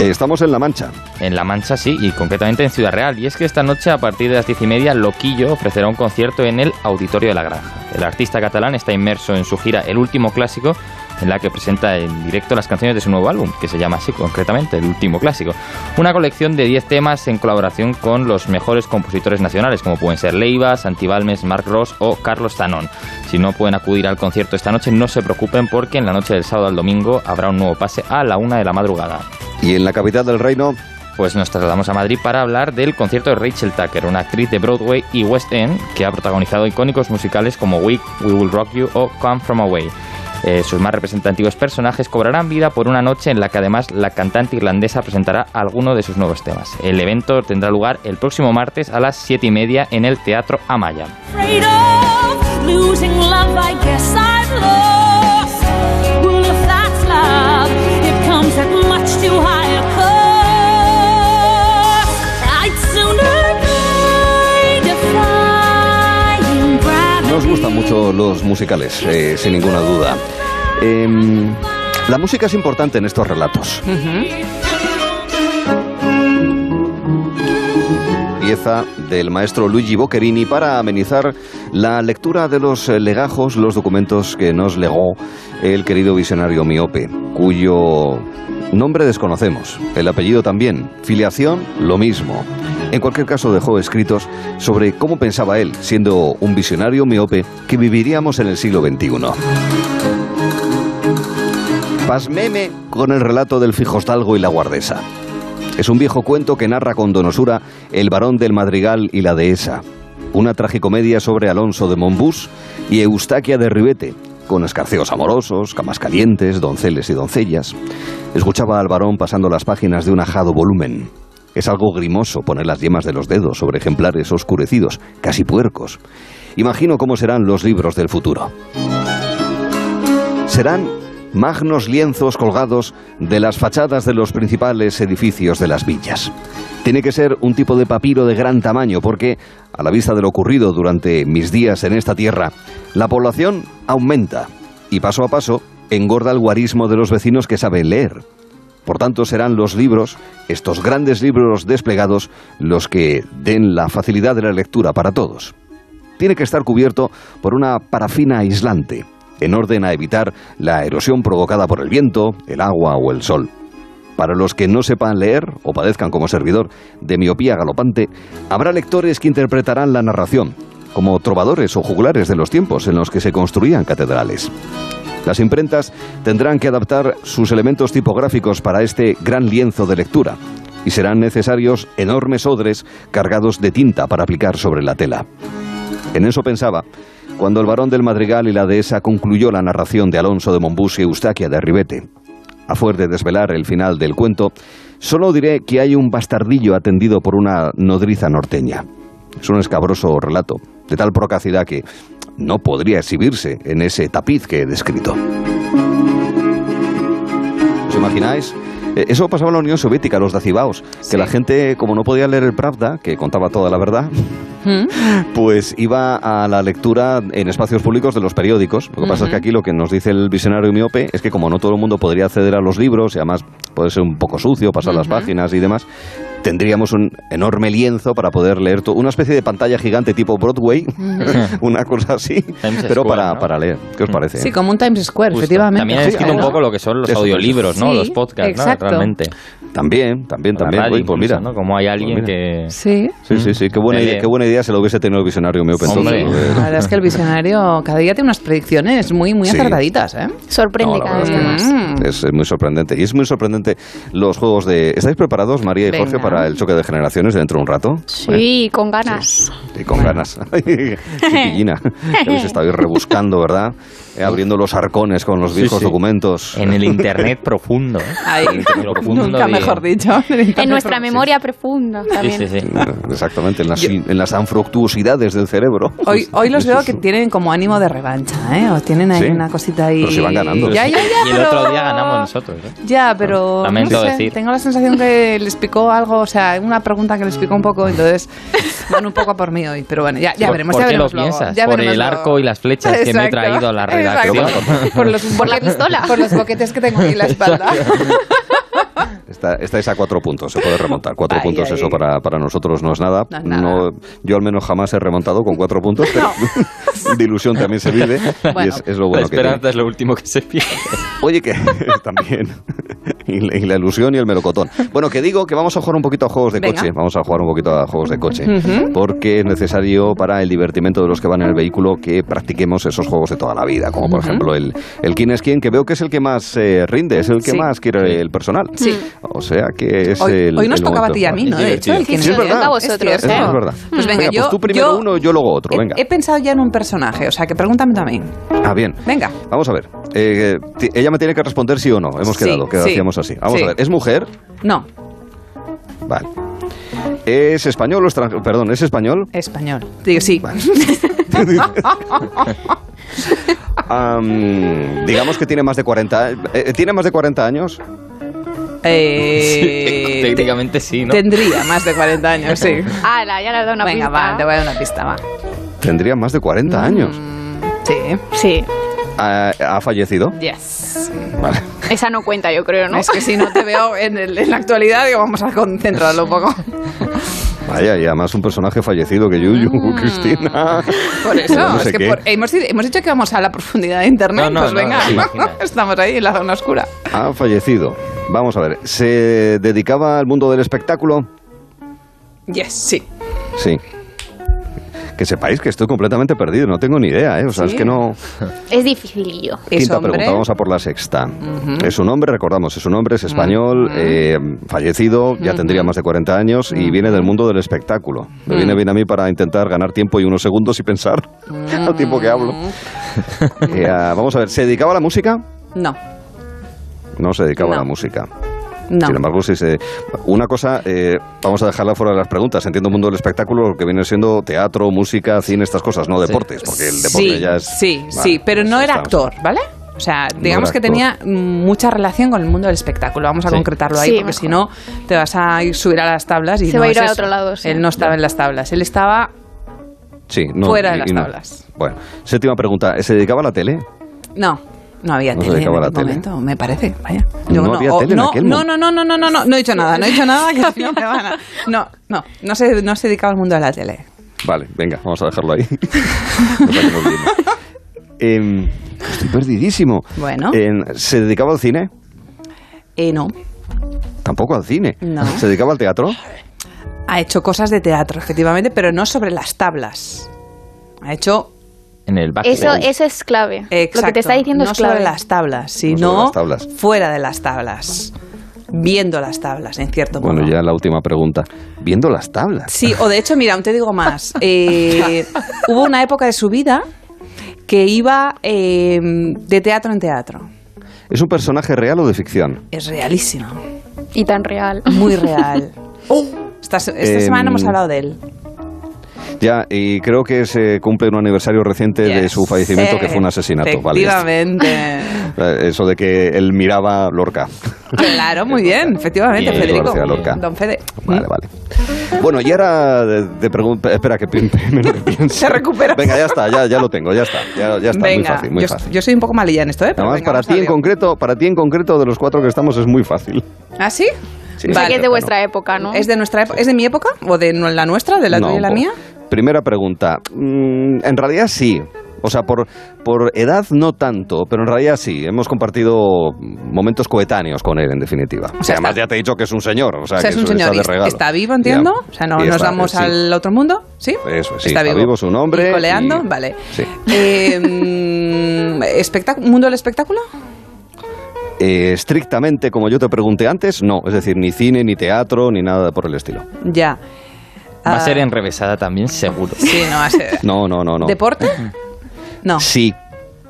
[SPEAKER 1] Eh, Estamos en La Mancha.
[SPEAKER 3] En La Mancha sí, y concretamente en Ciudad Real. Y es que esta noche, a partir de las diez y media, Loquillo ofrecerá un concierto en el Auditorio de la Granja. El artista catalán está inmerso en su gira El Último Clásico, en la que presenta en directo las canciones de su nuevo álbum, que se llama así concretamente, El Último Clásico. Una colección de 10 temas en colaboración con los mejores compositores nacionales, como pueden ser Leiva, Santibalmes, Marc Ross o Carlos Zanón. Si no pueden acudir al concierto esta noche, no se preocupen porque en la noche del sábado al domingo habrá un nuevo pase a la una de la madrugada.
[SPEAKER 1] Y en la capital del reino,
[SPEAKER 3] Pues nos trasladamos a Madrid para hablar del concierto de Rachel Tucker, una actriz de Broadway y West End que ha protagonizado icónicos musicales como Week, We Will Rock You o Come From Away. Eh, sus más representativos personajes cobrarán vida por una noche en la que además la cantante irlandesa presentará alguno de sus nuevos temas. El evento tendrá lugar el próximo martes a las 7 y media en el Teatro Amaya.
[SPEAKER 1] Gustan mucho los musicales, eh, sin ninguna duda. Em, la música es importante en estos relatos. Pieza del maestro Luigi Boccherini para amenizar la lectura de los eh, legajos, los documentos que nos legó el querido visionario miope, cuyo nombre desconocemos, el apellido también, filiación lo mismo. En cualquier caso dejó escritos sobre cómo pensaba él, siendo un visionario miope, que viviríamos en el siglo XXI. Pasmeme con el relato del Fijostalgo y la Guardesa. Es un viejo cuento que narra con donosura el varón del Madrigal y la dehesa. Una tragicomedia sobre Alonso de Monbús y Eustaquia de Ribete, con escarceos amorosos, camas calientes, donceles y doncellas. Escuchaba al varón pasando las páginas de un ajado volumen. Es algo grimoso poner las yemas de los dedos sobre ejemplares oscurecidos, casi puercos. Imagino cómo serán los libros del futuro. Serán magnos lienzos colgados de las fachadas de los principales edificios de las villas. Tiene que ser un tipo de papiro de gran tamaño porque, a la vista de lo ocurrido durante mis días en esta tierra, la población aumenta y paso a paso engorda el guarismo de los vecinos que saben leer. Por tanto, serán los libros, estos grandes libros desplegados, los que den la facilidad de la lectura para todos. Tiene que estar cubierto por una parafina aislante, en orden a evitar la erosión provocada por el viento, el agua o el sol. Para los que no sepan leer o padezcan como servidor de miopía galopante, habrá lectores que interpretarán la narración, como trovadores o juglares de los tiempos en los que se construían catedrales. Las imprentas tendrán que adaptar sus elementos tipográficos para este gran lienzo de lectura y serán necesarios enormes odres cargados de tinta para aplicar sobre la tela. En eso pensaba cuando el varón del Madrigal y la dehesa concluyó la narración de Alonso de Monbús y Eustaquia de Ribete. A fuer de desvelar el final del cuento, solo diré que hay un bastardillo atendido por una nodriza norteña. Es un escabroso relato, de tal procacidad que no podría exhibirse en ese tapiz que he descrito. ¿Os imagináis? Eh, Eso pasaba en la Unión Soviética, los dacibaos, que la gente, como no podía leer el Pravda, que contaba toda la verdad, [LAUGHS] pues iba a la lectura en espacios públicos de los periódicos. Lo que pasa es que aquí lo que nos dice el visionario miope es que como no todo el mundo podría acceder a los libros y además puede ser un poco sucio pasar las páginas y demás, tendríamos un enorme lienzo para poder leer todo, una especie de pantalla gigante tipo Broadway, [LAUGHS] una cosa así, pero
[SPEAKER 3] Square,
[SPEAKER 1] para,
[SPEAKER 3] ¿no?
[SPEAKER 1] para leer. ¿Qué os parece?
[SPEAKER 2] Sí, como un Times Square,
[SPEAKER 3] Justo.
[SPEAKER 2] efectivamente.
[SPEAKER 3] También ha escrito un poco lo que son los
[SPEAKER 1] Eso,
[SPEAKER 3] audiolibros, ¿no?
[SPEAKER 2] Sí,
[SPEAKER 3] los podcasts, ¿no? Realmente.
[SPEAKER 1] También, también, también.
[SPEAKER 3] radio
[SPEAKER 1] Oye, pues mira.
[SPEAKER 3] ¿no? Como hay alguien
[SPEAKER 1] Pues
[SPEAKER 3] que...
[SPEAKER 2] Sí.
[SPEAKER 1] Sí, sí, sí. Qué buena,
[SPEAKER 3] Idea.
[SPEAKER 1] qué buena idea se lo hubiese tenido el visionario.
[SPEAKER 3] Hombre.
[SPEAKER 1] entonces,
[SPEAKER 2] La
[SPEAKER 1] eh,
[SPEAKER 2] verdad es que el visionario cada día tiene unas predicciones muy, muy
[SPEAKER 1] Sí.
[SPEAKER 2] acertaditas, ¿eh?
[SPEAKER 4] Sorprende
[SPEAKER 1] No,
[SPEAKER 4] cada vez más.
[SPEAKER 1] es, es muy sorprendente. Y es muy sorprendente los juegos de... ¿Estáis preparados, María y
[SPEAKER 4] Venga.
[SPEAKER 1] Jorge, para el choque de generaciones dentro de un rato?
[SPEAKER 4] Sí, con ganas.
[SPEAKER 1] Y con ganas. [LAUGHS] Chiquillina. [LAUGHS] Que habéis estado rebuscando, ¿verdad? Eh, abriendo los arcones con los viejos
[SPEAKER 3] sí.
[SPEAKER 1] documentos.
[SPEAKER 3] En el internet profundo. ¿eh? El internet profundo
[SPEAKER 2] Nunca
[SPEAKER 3] de-
[SPEAKER 2] mejor dicho.
[SPEAKER 4] En nuestra memoria profunda también.
[SPEAKER 3] Sí, sí, sí.
[SPEAKER 1] Exactamente, en las, en las anfructuosidades del cerebro.
[SPEAKER 2] Hoy, hoy los veo que tienen como ánimo de revancha, ¿eh? O tienen ahí
[SPEAKER 1] Sí.
[SPEAKER 2] una cosita ahí.
[SPEAKER 1] Pero si van ganando.
[SPEAKER 2] Ya, ya, ya.
[SPEAKER 3] Y el
[SPEAKER 2] pero-
[SPEAKER 3] otro día ganamos nosotros. ¿eh?
[SPEAKER 2] Ya, pero
[SPEAKER 3] Lamento
[SPEAKER 2] no sé,
[SPEAKER 3] decir.
[SPEAKER 2] tengo la sensación que les picó algo, o sea, una pregunta que les picó un poco, entonces van un poco a por mí hoy. Pero bueno, ya, ya
[SPEAKER 3] ¿Por-
[SPEAKER 2] veremos.
[SPEAKER 3] ¿Por
[SPEAKER 2] ya
[SPEAKER 3] qué lo
[SPEAKER 2] veremos luego,
[SPEAKER 3] piensas?
[SPEAKER 2] ya
[SPEAKER 3] ¿Por el
[SPEAKER 2] luego.
[SPEAKER 3] arco y las flechas que me he traído a la redacción?
[SPEAKER 2] Por, los,
[SPEAKER 4] Por la pistola.
[SPEAKER 2] Por los boquetes que tengo aquí en la espalda.
[SPEAKER 1] Está, estáis a cuatro puntos, se puede remontar. Cuatro
[SPEAKER 2] Ay,
[SPEAKER 1] puntos,
[SPEAKER 2] ay.
[SPEAKER 1] eso para, para nosotros no es nada.
[SPEAKER 2] No es nada.
[SPEAKER 1] yo al menos jamás he remontado con cuatro puntos, pero [LAUGHS] de ilusión también se vive. Y
[SPEAKER 2] Bueno.
[SPEAKER 1] es, es lo
[SPEAKER 3] La
[SPEAKER 1] bueno que tiene.
[SPEAKER 3] esperanza es lo último que se pierde.
[SPEAKER 1] Oye, que [LAUGHS] también. Y la, y la ilusión y el melocotón. Bueno, que digo que vamos a jugar un poquito a juegos de
[SPEAKER 2] Venga.
[SPEAKER 1] coche. Vamos a jugar un poquito a juegos de coche.
[SPEAKER 2] Ujú.
[SPEAKER 1] Porque es necesario para el divertimento de los que van en el vehículo que practiquemos esos juegos de toda la vida. Como por
[SPEAKER 2] Ujú.
[SPEAKER 1] ejemplo el, el quién es quién, que veo que es el que más eh, rinde, es el que
[SPEAKER 2] Sí.
[SPEAKER 1] más quiere el personal.
[SPEAKER 2] Sí.
[SPEAKER 1] O sea que es
[SPEAKER 2] Hoy,
[SPEAKER 1] el.
[SPEAKER 2] hoy nos
[SPEAKER 1] el
[SPEAKER 2] tocaba a ti y a mí, ¿no? De hecho, el quién
[SPEAKER 1] Sí, es
[SPEAKER 2] es quién.
[SPEAKER 1] verdad.
[SPEAKER 4] A vosotros.
[SPEAKER 1] Eso es verdad.
[SPEAKER 2] Pues venga,
[SPEAKER 1] Venga,
[SPEAKER 2] yo,
[SPEAKER 1] pues tú primero
[SPEAKER 2] yo
[SPEAKER 1] uno, yo luego otro.
[SPEAKER 2] he-
[SPEAKER 1] Venga.
[SPEAKER 2] He, pensado ya en un personaje, o sea, que pregúntame también.
[SPEAKER 1] Ah, bien.
[SPEAKER 2] Venga.
[SPEAKER 1] Vamos a ver. Eh, ella me tiene que responder sí o no. Hemos
[SPEAKER 2] Sí,
[SPEAKER 1] quedado, que
[SPEAKER 2] sí.
[SPEAKER 1] Hacíamos así. Vamos
[SPEAKER 2] Sí.
[SPEAKER 1] a ver. ¿Es mujer?
[SPEAKER 2] No,
[SPEAKER 1] Vale. ¿Es español o extranjero? Perdón, ¿es español?
[SPEAKER 2] español. Digo, sí. [LAUGHS]
[SPEAKER 1] Am, digamos que tiene más de 40 eh, ¿Tiene más de 40 años?
[SPEAKER 2] Eh, [LAUGHS]
[SPEAKER 3] Técnicamente sí, ¿no?
[SPEAKER 2] Tendría más de 40 años, sí. [LAUGHS]
[SPEAKER 4] Ala, ya le has dado una
[SPEAKER 2] Venga,
[SPEAKER 4] pista.
[SPEAKER 2] va, te voy a dar una pista, va.
[SPEAKER 1] Tendría más de 40
[SPEAKER 2] Mm.
[SPEAKER 1] años.
[SPEAKER 2] Sí.
[SPEAKER 4] Sí,
[SPEAKER 1] ¿Ha, ha fallecido?
[SPEAKER 2] Yes.
[SPEAKER 1] Vale.
[SPEAKER 4] esa no cuenta, yo creo, ¿no?
[SPEAKER 2] Es que si no te veo en, el- en la actualidad, digo, vamos a concentrarlo un poco.
[SPEAKER 1] Vaya, y además un personaje fallecido que Yuyu,
[SPEAKER 2] Mm.
[SPEAKER 1] Cristina.
[SPEAKER 2] Por eso,
[SPEAKER 1] No sé
[SPEAKER 2] es que
[SPEAKER 1] qué.
[SPEAKER 2] por- hemos, hemos dicho que vamos a la profundidad de Internet.
[SPEAKER 3] No, no,
[SPEAKER 2] pues
[SPEAKER 3] no,
[SPEAKER 2] venga, [LAUGHS] estamos ahí en la zona oscura.
[SPEAKER 1] Ha fallecido. Vamos a ver. ¿Se dedicaba al mundo del espectáculo?
[SPEAKER 2] Yes, sí.
[SPEAKER 1] Sí. Que sepáis que estoy completamente perdido, no tengo ni idea, ¿eh? O sea,
[SPEAKER 2] Sí.
[SPEAKER 1] es que no... [LAUGHS]
[SPEAKER 4] Es dificilillo.
[SPEAKER 1] Quinta
[SPEAKER 2] hombre.
[SPEAKER 1] pregunta, vamos a por la sexta. Es un hombre, recordamos, es un hombre, es español, eh, fallecido, ya tendría más de 40 años y viene del mundo del espectáculo. Me viene bien a mí para intentar ganar tiempo y unos segundos y pensar [LAUGHS] al tiempo que hablo. [LAUGHS] Eh, ah, vamos a ver, ¿se dedicaba a la música?
[SPEAKER 2] No,
[SPEAKER 1] No se dedicaba a la música.
[SPEAKER 2] No.
[SPEAKER 1] Sin embargo, si se... Una cosa, eh, vamos a dejarla fuera de las preguntas. Entiendo el mundo del espectáculo, lo que viene siendo teatro, música, cine, estas cosas, no deportes, porque el deporte
[SPEAKER 2] sí,
[SPEAKER 1] ya es...
[SPEAKER 2] Sí,
[SPEAKER 1] Vale,
[SPEAKER 2] sí, pero
[SPEAKER 1] pues
[SPEAKER 2] no era
[SPEAKER 1] estamos-
[SPEAKER 2] actor, ¿vale? O sea, digamos que tenía mucha relación con el mundo del espectáculo. Vamos a
[SPEAKER 3] Sí.
[SPEAKER 2] concretarlo ahí,
[SPEAKER 4] Sí,
[SPEAKER 2] porque
[SPEAKER 4] mejor.
[SPEAKER 2] si no te vas a ir subir a las tablas y
[SPEAKER 4] Se
[SPEAKER 2] no
[SPEAKER 4] va a
[SPEAKER 2] es
[SPEAKER 4] ir a
[SPEAKER 2] eso.
[SPEAKER 4] otro lado, sí.
[SPEAKER 2] Él no estaba en las tablas, él estaba
[SPEAKER 1] Sí, no,
[SPEAKER 2] Fuera de
[SPEAKER 1] y-
[SPEAKER 2] las
[SPEAKER 1] y no.
[SPEAKER 2] tablas.
[SPEAKER 1] Bueno, séptima pregunta. ¿Se dedicaba a la tele?
[SPEAKER 2] No, no había
[SPEAKER 1] No
[SPEAKER 2] tele en
[SPEAKER 1] tele.
[SPEAKER 2] momento, me parece, vaya.
[SPEAKER 1] No había
[SPEAKER 2] o-
[SPEAKER 1] tele en
[SPEAKER 2] no,
[SPEAKER 1] aquel
[SPEAKER 2] no, no, no, no, no, no, no, no he dicho nada, no he dicho nada, que si no me van a... No, no, no se, no se dedicaba al mundo de la tele.
[SPEAKER 1] Vale, venga, vamos a dejarlo ahí. [LAUGHS] Em, estoy perdidísimo.
[SPEAKER 2] Bueno.
[SPEAKER 1] Em, ¿Se dedicaba al cine?
[SPEAKER 2] Eh, no,
[SPEAKER 1] Tampoco al cine.
[SPEAKER 2] No.
[SPEAKER 1] ¿Se dedicaba al teatro?
[SPEAKER 2] ha hecho cosas de teatro, efectivamente, pero no sobre las tablas. Ha hecho...
[SPEAKER 3] En el backstage.
[SPEAKER 4] Eso, eso es clave. Lo que te está diciendo
[SPEAKER 2] no
[SPEAKER 4] es clave.
[SPEAKER 2] sobre las tablas,
[SPEAKER 1] sobre
[SPEAKER 2] sino
[SPEAKER 1] las tablas.
[SPEAKER 2] fuera de las tablas. Viendo las tablas, en cierto modo.
[SPEAKER 1] Bueno, ya la última pregunta. Viendo las tablas.
[SPEAKER 2] Sí, o de hecho, mira, aún te digo más. [LAUGHS] Eh, hubo una época de su vida que iba eh, de teatro en teatro.
[SPEAKER 1] ¿Es un personaje real o de ficción?
[SPEAKER 2] Es realísimo,
[SPEAKER 4] Y tan real.
[SPEAKER 2] muy real. [LAUGHS] Esta, se- esta
[SPEAKER 1] Em,
[SPEAKER 2] semana hemos hablado de él.
[SPEAKER 1] Ya, y creo que se cumple un aniversario reciente de su fallecimiento, que fue un asesinato. Vale.
[SPEAKER 2] Efectivamente. [LAUGHS]
[SPEAKER 1] Eh, Eso de que él miraba Lorca.
[SPEAKER 2] claro, muy bien, [LAUGHS] efectivamente,
[SPEAKER 1] Bien,
[SPEAKER 2] Federico.
[SPEAKER 1] García Lorca.
[SPEAKER 2] Don Fede.
[SPEAKER 1] Vale, vale. Bueno, y ahora te pregunto. Espera, que [LAUGHS] primero que piense.
[SPEAKER 2] Se recupera.
[SPEAKER 1] Venga, ya está, ya, ya lo tengo, ya está. Ya, ya está,
[SPEAKER 2] Venga,
[SPEAKER 1] muy fácil, muy
[SPEAKER 2] yo,
[SPEAKER 1] fácil.
[SPEAKER 2] yo soy un poco malilla en esto, ¿eh? Pero
[SPEAKER 1] Además,
[SPEAKER 2] venga,
[SPEAKER 1] para ti en concreto, para ti en concreto de los cuatro que estamos es muy fácil.
[SPEAKER 2] ¿Ah, sí?
[SPEAKER 1] Sí.
[SPEAKER 4] O sea, que es de vuestra época, ¿no?
[SPEAKER 2] ¿Es de nuestra época? ¿Es de mi época? ¿O de la nuestra? ¿De la
[SPEAKER 1] No,
[SPEAKER 2] tuya y la mía?
[SPEAKER 1] Primera pregunta. Mm, en realidad sí. O sea, por, por edad no tanto, pero en realidad sí. Hemos compartido momentos coetáneos con él, en definitiva. O sea, además ya te he dicho que es un señor. O sea,
[SPEAKER 2] O sea,
[SPEAKER 1] que
[SPEAKER 2] es un señor.
[SPEAKER 1] está de.
[SPEAKER 2] ¿Está vivo, entiendo?
[SPEAKER 1] Ya.
[SPEAKER 2] O sea, no
[SPEAKER 1] Y
[SPEAKER 2] nos
[SPEAKER 1] está-
[SPEAKER 2] vamos
[SPEAKER 1] sí.
[SPEAKER 2] al otro mundo, ¿sí?
[SPEAKER 1] Eso, sí.
[SPEAKER 2] está,
[SPEAKER 1] Está,
[SPEAKER 2] vivo.
[SPEAKER 1] vivo su nombre.
[SPEAKER 2] ¿Y coleando?
[SPEAKER 1] y-
[SPEAKER 2] Vale.
[SPEAKER 1] Sí.
[SPEAKER 2] Eh, mm, ¿Mundo del espectáculo?
[SPEAKER 1] Eh, estrictamente, como yo te pregunté antes, no. Es decir, ni cine, ni teatro, ni nada por el estilo.
[SPEAKER 2] Ya.
[SPEAKER 3] Va a
[SPEAKER 2] Ah,
[SPEAKER 3] ser enrevesada también, seguro.
[SPEAKER 2] Sí, no va a ser. [LAUGHS]
[SPEAKER 1] No, no, no, no.
[SPEAKER 2] ¿Deporte? No.
[SPEAKER 1] Sí.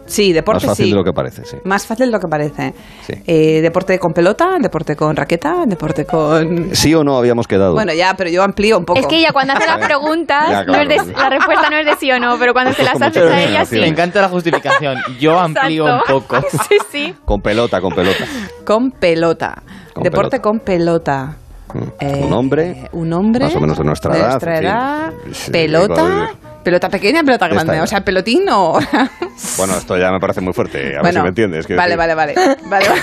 [SPEAKER 2] Sí, deporte
[SPEAKER 1] Más fácil
[SPEAKER 2] sí.
[SPEAKER 1] de lo que parece, sí.
[SPEAKER 2] Más fácil de lo que parece.
[SPEAKER 1] Sí.
[SPEAKER 2] Eh, ¿Deporte con pelota? ¿Deporte con raqueta? ¿Deporte con...?
[SPEAKER 1] ¿Sí o no habíamos quedado?
[SPEAKER 2] Bueno, ya, pero yo amplío un poco.
[SPEAKER 4] Es que ella cuando hace las [LAUGHS] preguntas,
[SPEAKER 1] Ya,
[SPEAKER 4] no es de- la respuesta no es de sí o no, pero cuando se las haces a ella sí.
[SPEAKER 3] Me encanta la justificación. Yo amplío un poco. [LAUGHS]
[SPEAKER 4] Sí, sí.
[SPEAKER 1] Con pelota, con pelota.
[SPEAKER 2] Con pelota.
[SPEAKER 1] Con
[SPEAKER 2] Deporte
[SPEAKER 1] pelota.
[SPEAKER 2] con pelota. Eh,
[SPEAKER 1] un hombre.
[SPEAKER 2] Un hombre.
[SPEAKER 1] Más o menos de nuestra
[SPEAKER 2] de
[SPEAKER 1] edad,
[SPEAKER 2] nuestra
[SPEAKER 1] en fin.
[SPEAKER 2] edad.
[SPEAKER 1] Sí,
[SPEAKER 2] pelota.
[SPEAKER 1] con-
[SPEAKER 2] Pelota pequeña, pelota grande. O sea, pelotín o. [LAUGHS]
[SPEAKER 1] Bueno, esto ya me parece muy fuerte. A ver si me entiendes.
[SPEAKER 2] Vale,
[SPEAKER 1] decir,
[SPEAKER 2] vale, vale, [LAUGHS] vale. vale.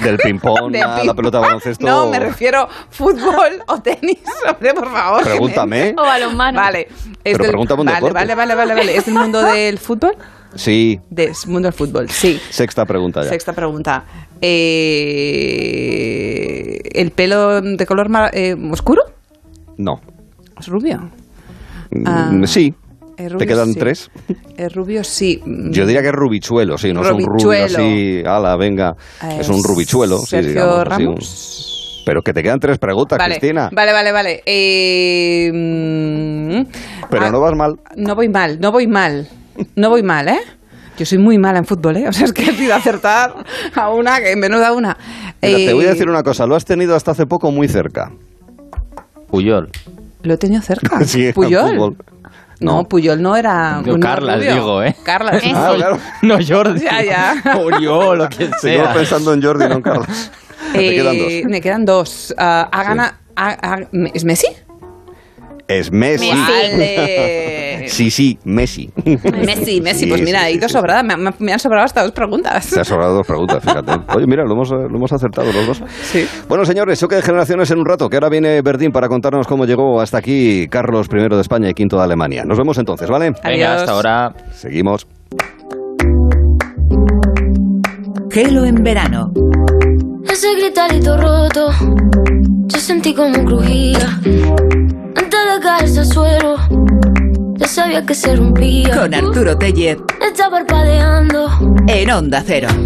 [SPEAKER 1] Del ping-pong [LAUGHS] a la pelota baloncesto.
[SPEAKER 2] No, me refiero fútbol o tenis, hombre, por favor.
[SPEAKER 1] Pregúntame.
[SPEAKER 2] O balonmano. Vale. Es
[SPEAKER 1] Pero pregúntame un
[SPEAKER 2] vale,
[SPEAKER 1] deporte.
[SPEAKER 2] vale, vale, vale, vale. ¿Es del mundo del fútbol?
[SPEAKER 1] Sí,
[SPEAKER 2] Del mundo del fútbol, sí.
[SPEAKER 1] sexta pregunta ya.
[SPEAKER 2] Sexta pregunta. Eh, ¿El pelo de color mar- eh, oscuro?
[SPEAKER 1] No.
[SPEAKER 2] ¿Es rubio?
[SPEAKER 1] Mm,
[SPEAKER 2] Ah,
[SPEAKER 1] sí.
[SPEAKER 2] ¿Es rubio?
[SPEAKER 1] ¿Te quedan
[SPEAKER 2] Sí.
[SPEAKER 1] tres?
[SPEAKER 2] ¿Es rubio? Sí.
[SPEAKER 1] Yo diría que es rubichuelo, sí, no es un rubio así, ala, venga,
[SPEAKER 2] Eh,
[SPEAKER 1] es un rubichuelo, sí,
[SPEAKER 2] Sergio
[SPEAKER 1] digamos, un-
[SPEAKER 2] Ramos.
[SPEAKER 1] Pero que te quedan tres preguntas,
[SPEAKER 2] Vale,
[SPEAKER 1] Cristina.
[SPEAKER 2] vale, vale, vale. Eh, mm,
[SPEAKER 1] Pero
[SPEAKER 2] ah,
[SPEAKER 1] no vas mal.
[SPEAKER 2] No voy mal, no voy mal. No voy mal, ¿eh? Yo soy muy mala en fútbol, ¿eh? O sea, es que he pido acertar a una, que menuda una.
[SPEAKER 1] Mira, te
[SPEAKER 2] Eh,
[SPEAKER 1] voy a decir una cosa, lo has tenido hasta hace poco muy cerca.
[SPEAKER 3] Puyol.
[SPEAKER 2] Lo he tenido cerca. [LAUGHS]
[SPEAKER 1] Sí,
[SPEAKER 2] Puyol.
[SPEAKER 1] fútbol.
[SPEAKER 2] No, Puyol no era.
[SPEAKER 3] Yo
[SPEAKER 2] no era
[SPEAKER 3] Carlas
[SPEAKER 2] rubio.
[SPEAKER 3] digo, ¿eh?
[SPEAKER 2] Carlas.
[SPEAKER 1] Ah, claro. [LAUGHS]
[SPEAKER 3] No Jordi.
[SPEAKER 2] Ya, ya. [LAUGHS]
[SPEAKER 3] Oriol, lo que sea.
[SPEAKER 1] pensando en Jordi, no en Carlos. Te
[SPEAKER 2] Eh,
[SPEAKER 1] quedan dos.
[SPEAKER 2] Me quedan dos. Ah, ha gana- ha- ha- ¿Es Messi?
[SPEAKER 1] Es Messi.
[SPEAKER 2] Vale. [LAUGHS]
[SPEAKER 1] Sí, sí, Messi.
[SPEAKER 2] Messi, Messi.
[SPEAKER 1] Sí,
[SPEAKER 2] pues mira,
[SPEAKER 1] sí,
[SPEAKER 2] he
[SPEAKER 1] sí,
[SPEAKER 2] ido
[SPEAKER 1] sí.
[SPEAKER 2] sobrada. Me, me- me han sobrado hasta dos preguntas.
[SPEAKER 1] Te has sobrado dos preguntas, fíjate. [LAUGHS] Oye, mira, lo hemos, lo hemos acertado los dos. Bueno, señores, choque de generaciones en un rato, que ahora viene Verdín para contarnos cómo llegó hasta aquí Carlos I de España y quinto de Alemania. Nos vemos entonces, ¿vale?
[SPEAKER 3] Venga, hasta ahora.
[SPEAKER 1] Seguimos.
[SPEAKER 34] Gelo en verano.
[SPEAKER 35] Ese gritarito roto, yo sentí como crujía. Antes de caerse al suelo, ya sabía que se rompía.
[SPEAKER 34] Con Arturo Tellez.
[SPEAKER 35] Está parpadeando.
[SPEAKER 34] En Onda Cero. [LAUGHS]